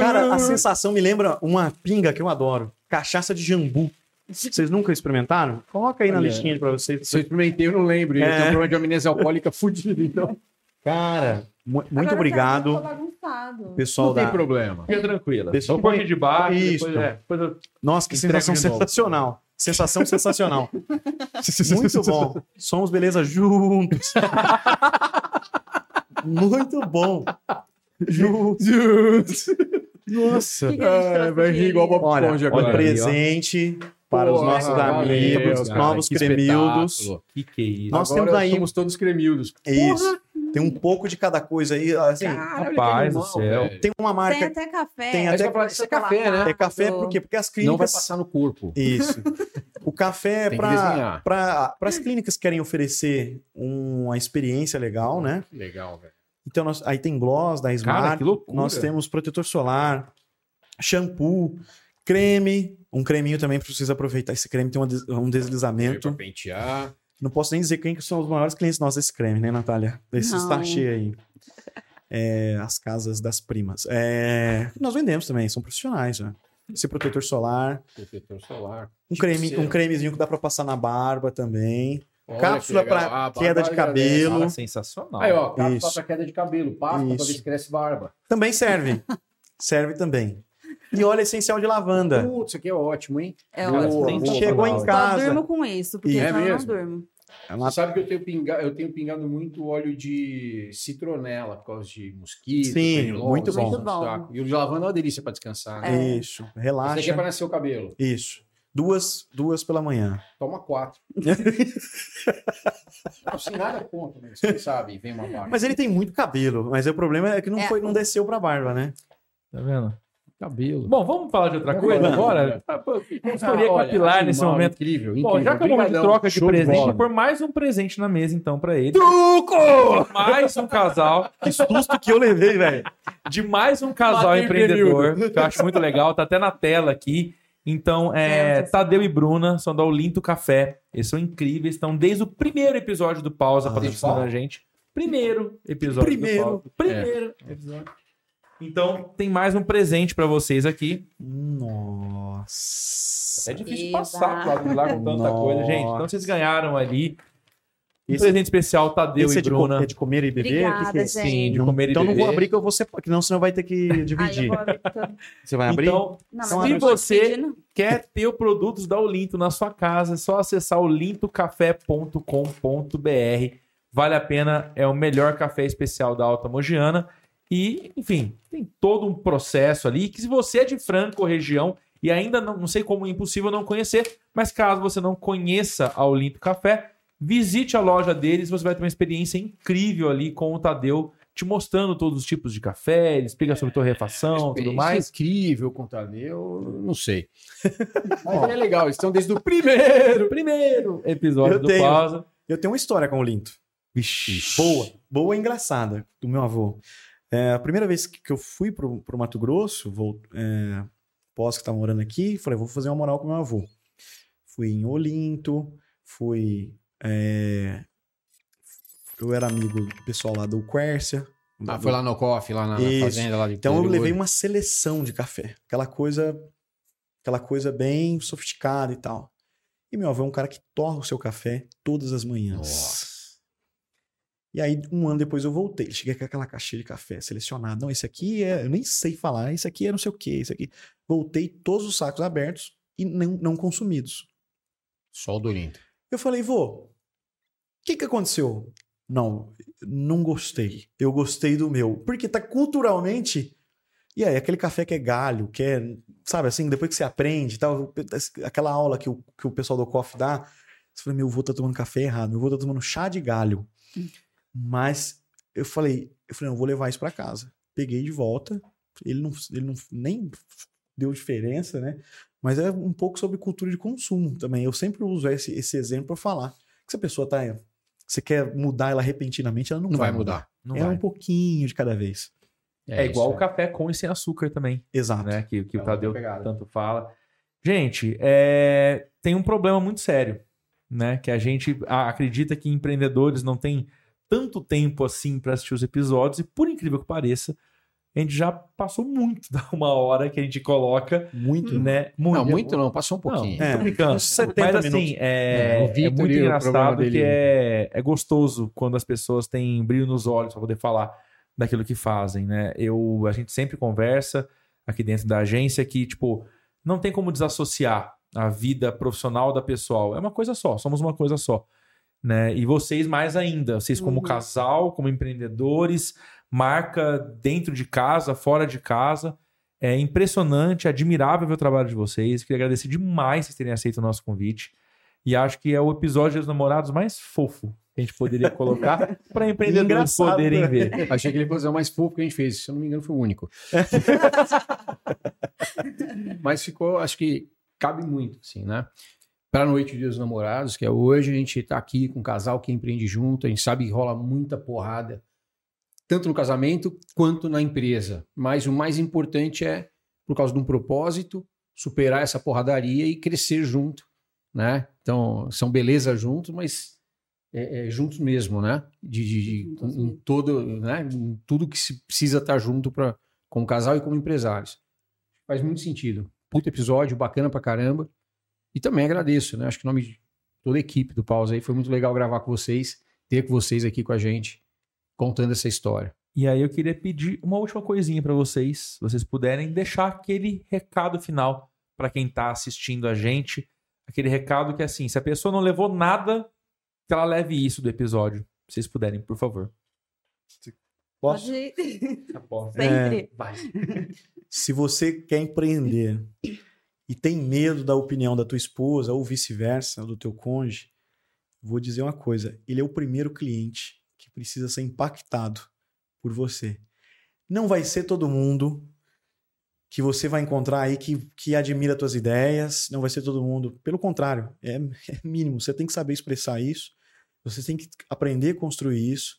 Cara, a sensação me lembra uma pinga que eu adoro. Cachaça de jambu. Vocês nunca experimentaram? Coloca aí na Olha, listinha pra vocês. Se eu experimentei, eu não lembro. Eu É. tenho um problema de amnésia alcoólica fudido, então. Cara, muito Agora obrigado, tá bagunçado. pessoal Não tem da. problema. Fica tranquila. Deixa Só um pouquinho de baixo. Isso. Depois, é, depois eu... Nossa, que sensação sensacional. Sensação sensacional. <laughs> Muito bom. Somos beleza juntos. <laughs> Muito bom. Juntos. Nossa. Que que Ah, vai rir igual Bob Olha, Esponja olha, agora. presente para os Porra, nossos amigos, cara, novos que cremildos. Que que é isso? Nós Agora temos aí- somos todos cremildos. Isso. Tem um pouco de cada coisa aí. Assim, Cara, olha que Rapaz do velho. tem uma Tem marca. até café. Tem Mas até- é café, né? É café por quê? Porque as Não vai clínicas. passar no corpo. Isso. O café é Tem para as clínicas que querem oferecer uma experiência legal, né? Que legal, velho. Então, nós- aí tem gloss da Cara, Smart. que loucura. Nós temos protetor solar, shampoo, creme. Um creminho também para vocês aproveitar. Esse creme tem um deslizamento. pentear. Não posso nem dizer quem que são os maiores clientes nossos desse creme, né, Natália? Desse sachê aí. É, as casas das primas. É, nós vendemos também, são profissionais, né? Esse protetor solar, Protetor solar. um, Tipo creme, um cremezinho que dá pra passar na barba também. Olha Cápsula pra Ah, queda de cabelo. Cara, sensacional. Aí, ó, cápsula Isso. pra queda de cabelo. Pasta pra Isso. ver se cresce barba. Também serve. serve também. E óleo essencial de lavanda. Putz, isso aqui é ótimo, hein? É Boa, ótimo. boa. Chegou boa. em casa. durmo com isso, porque Isso. É eu não durmo. É sabe que eu tenho, pinga... eu tenho pingado muito óleo de citronela por causa de mosquito. Sim, muito isso bom. o saco. E o de lavanda é uma delícia pra descansar. Né? É. Isso, Esse aqui é relaxa. pra nascer o cabelo. Isso. Duas, duas pela manhã. Toma quatro. <laughs> não, sem nada contra, né? Você sabe, vem uma barba. Mas ele tem muito cabelo. Mas o problema é que não, É. foi, não desceu pra barba, né? Tá vendo? Cabelo. Bom, vamos falar de outra coisa Vamos. agora? Ah, Consultoria Olha, capilar nesse animal, momento. Incrível, Bom, incrível. já que é momento de troca de presente, por mais um presente na mesa, então, pra ele. Truco! Mais um casal. Que susto que eu levei, velho. de mais um casal Matei empreendedor, que eu acho muito legal, tá até na tela aqui. Então, é. Tadeu e Bruna são da Olinto Café. Eles são incríveis, estão desde o primeiro episódio do Pausa Ah, patrocinando a gente. Primeiro episódio Primeiro. do Pausa. Primeiro episódio. Então, tem mais um presente pra vocês aqui. Nossa. É difícil Eba. passar Flávio, lá com tanta Nossa. coisa, gente. Então, vocês ganharam ali um Esse- presente especial Tadeu Esse e é de, co- Bruna. é de comer e beber? Obrigada, O que que é? gente. Sim, de Não- comer e então não vou beber. abrir que eu vou não, senão vai ter que <laughs> dividir. vou abrir tudo. Você vai abrir? Então, Não, se você quer ter o produtos da Olinto na sua casa, é só acessar olintocafé.com.br. Vale a pena, é o melhor café especial da Alta Mogiana. E, enfim, tem todo um processo ali que se você é de Franco região e ainda não, não sei como é impossível não conhecer, mas caso você não conheça a Olinto Café, visite a loja deles, você vai ter uma experiência incrível ali com o Tadeu, te mostrando todos os tipos de café, ele explica sobre torrefação, tudo mais. incrível com o Tadeu, não sei. <laughs> Mas é legal, eles estão desde o primeiro. Primeiro episódio Eu do tenho. Pausa. Eu tenho uma história com o Linto. Boa. Boa e engraçada, do meu avô. É, a primeira vez que eu fui pro, pro Mato Grosso, vou, é, pós que tá morando aqui, falei, vou fazer uma moral com meu avô. Fui em Olinto, fui... é, eu era amigo do pessoal lá do Quércia. Ah, do- foi lá no coffee, lá na Isso. fazenda lá de Então eu levei uma seleção de café. Aquela coisa, aquela coisa bem sofisticada e tal. E meu avô é um cara que torra o seu café todas as manhãs. Nossa. E aí, um ano depois eu voltei. Cheguei com aquela caixinha de café selecionada. Não, esse aqui é. Eu nem sei falar. Esse aqui é não sei o quê. Esse aqui. Voltei todos os sacos abertos e não, não consumidos. Só o Dorinto. Eu falei, vô, o que, que aconteceu? Não, não gostei. Eu gostei do meu. Porque tá culturalmente. E aí, aquele café que é galho, que é. Sabe assim, depois que você aprende e tal, aquela aula que o, que o pessoal do coffee dá. Você fala, meu avô tá tomando café errado, meu avô tá tomando chá de galho. Mas eu falei, eu falei, não, eu vou levar isso pra casa. Peguei de volta. Ele não, ele não nem deu diferença, né? Mas é um pouco sobre cultura de consumo também. Eu sempre uso esse, esse exemplo para falar. Que se a pessoa tá. Você quer mudar ela repentinamente, ela não, Não vai, vai mudar. Não é vai. um pouquinho de cada vez. É, isso, igual o café com e sem açúcar também, Exato. né? Que, que É o Tadeu pegada. tanto fala. Gente, é, tem um problema muito sério, né? Que a gente acredita que empreendedores não têm tanto tempo assim para assistir os episódios e por incrível que pareça, a gente já passou muito <laughs> da uma hora que a gente coloca, Muito. né? Não, muito não, passou um Não, pouquinho. É, tô brincando. uns 70 Mas assim, minutos. é, É, é Vitor muito engraçado que é, é gostoso quando as pessoas têm brilho nos olhos para poder falar daquilo que fazem, né? Eu, a gente sempre conversa aqui dentro da agência que, tipo, não tem como desassociar a vida profissional da pessoal. É uma coisa só, somos uma coisa só. Né? E vocês mais ainda, vocês como Uhum. casal, como empreendedores, marca dentro de casa, fora de casa. É impressionante, admirável ver o trabalho de vocês. Queria agradecer demais vocês terem aceito o nosso convite. E acho que é o episódio dos namorados mais fofo que a gente poderia colocar <laughs> para empreendedores poderem né? ver. Achei que ele fazer o mais fofo que a gente fez. Se eu não me engano, foi o único. <laughs> Mas ficou, acho que cabe muito, assim, né? Para a noite de dos namorados, que é hoje, a gente tá aqui com um casal que empreende junto, a gente sabe que rola muita porrada, tanto no casamento quanto na empresa. Mas o mais importante é, por causa de um propósito, superar essa porradaria e crescer junto, né? Então, são beleza juntos, mas é, é, juntos mesmo, né? De, de- de- em todo, né? Em tudo que se precisa estar junto para como casal e como empresários. Faz muito sentido. Puta episódio, bacana pra caramba. E também agradeço, né? Acho que em nome de toda a equipe do Pausa aí, foi muito legal gravar com vocês, ter com vocês aqui com a gente, contando essa história. E aí eu queria pedir uma última coisinha para vocês, se vocês puderem deixar aquele recado final para quem tá assistindo a gente, aquele recado que assim, se a pessoa não levou nada, que ela leve isso do episódio. Se vocês puderem, por favor. Posso? Pode ir. Aposta. Sempre. Vai. Se você quer empreender e tem medo da opinião da tua esposa ou vice-versa, do teu cônjuge, vou dizer uma coisa: ele é o primeiro cliente que precisa ser impactado por você. Não vai ser todo mundo que você vai encontrar aí que, que admira tuas ideias, não vai ser todo mundo. Pelo contrário, é, <laughs> é mínimo. Você tem que saber expressar isso, você tem que aprender a construir isso.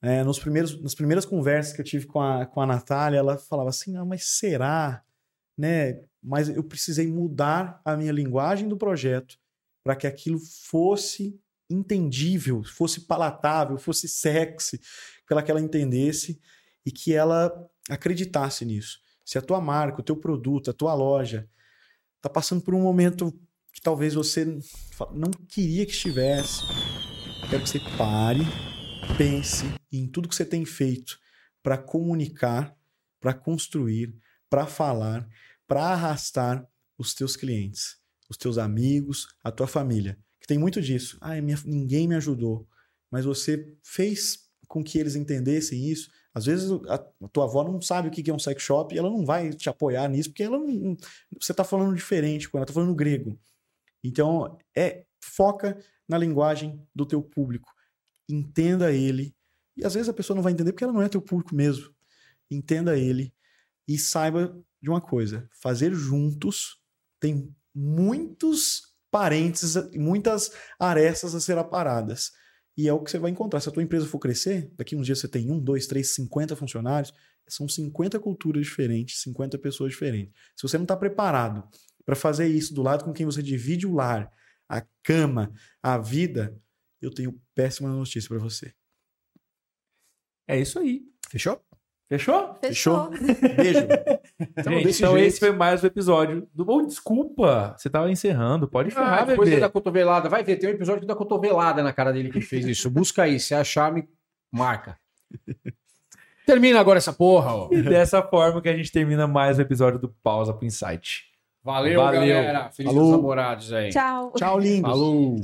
É, nos primeiros, nas primeiras conversas que eu tive com a, com a Natália, ela falava assim: ah, mas será? Né? Mas eu precisei mudar a minha linguagem do projeto para que aquilo fosse entendível, fosse palatável, fosse sexy, para que ela entendesse e que ela acreditasse nisso. Se a tua marca, o teu produto, a tua loja está passando por um momento que talvez você não queria que estivesse, quero que você pare, pense em tudo que você tem feito para comunicar, para construir, para falar, para arrastar os teus clientes, os teus amigos, a tua família. Que tem muito disso. Ah, minha, ninguém me ajudou. Mas você fez com que eles entendessem isso. Às vezes a, tua avó não sabe o que é um sex shop e ela não vai te apoiar nisso, porque ela não, você está falando diferente ela, está falando grego. Então, é foca na linguagem do teu público. Entenda ele. E às vezes a pessoa não vai entender porque ela não é teu público mesmo. Entenda ele e saiba de uma coisa: fazer juntos tem muitos parentes, muitas arestas a ser aparadas. E é o que você vai encontrar. Se a tua empresa for crescer, daqui uns dias você tem um, dois, três, 50 funcionários, são 50 culturas diferentes, 50 pessoas diferentes. Se você não está preparado para fazer isso do lado com quem você divide o lar, a cama, a vida, eu tenho péssima notícia para você. É isso aí. Fechou? Fechou? Fechou. Beijo. Então, Gente, então jeito. esse foi mais um episódio do. Oh, desculpa, você tava encerrando. Pode Ah, encerrar, depois bebê. da cotovelada. Vai ver, tem um episódio da cotovelada na cara dele que fez isso. Busca aí, se achar, me marca. Termina agora essa porra, ó. E dessa forma que a gente termina mais um episódio do Pausa pro Insight. Valeu, Valeu. galera. Feliz namorados aí. Tchau. Tchau, lindos. Falou.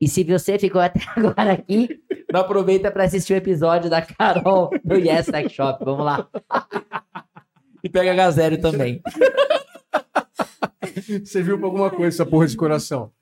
E se você ficou até <laughs> agora aqui, não aproveita para assistir o episódio da Carol do Yes Sex Shop. Vamos lá. <laughs> E pega a Gazério também. Serviu pra alguma coisa essa porra de coração.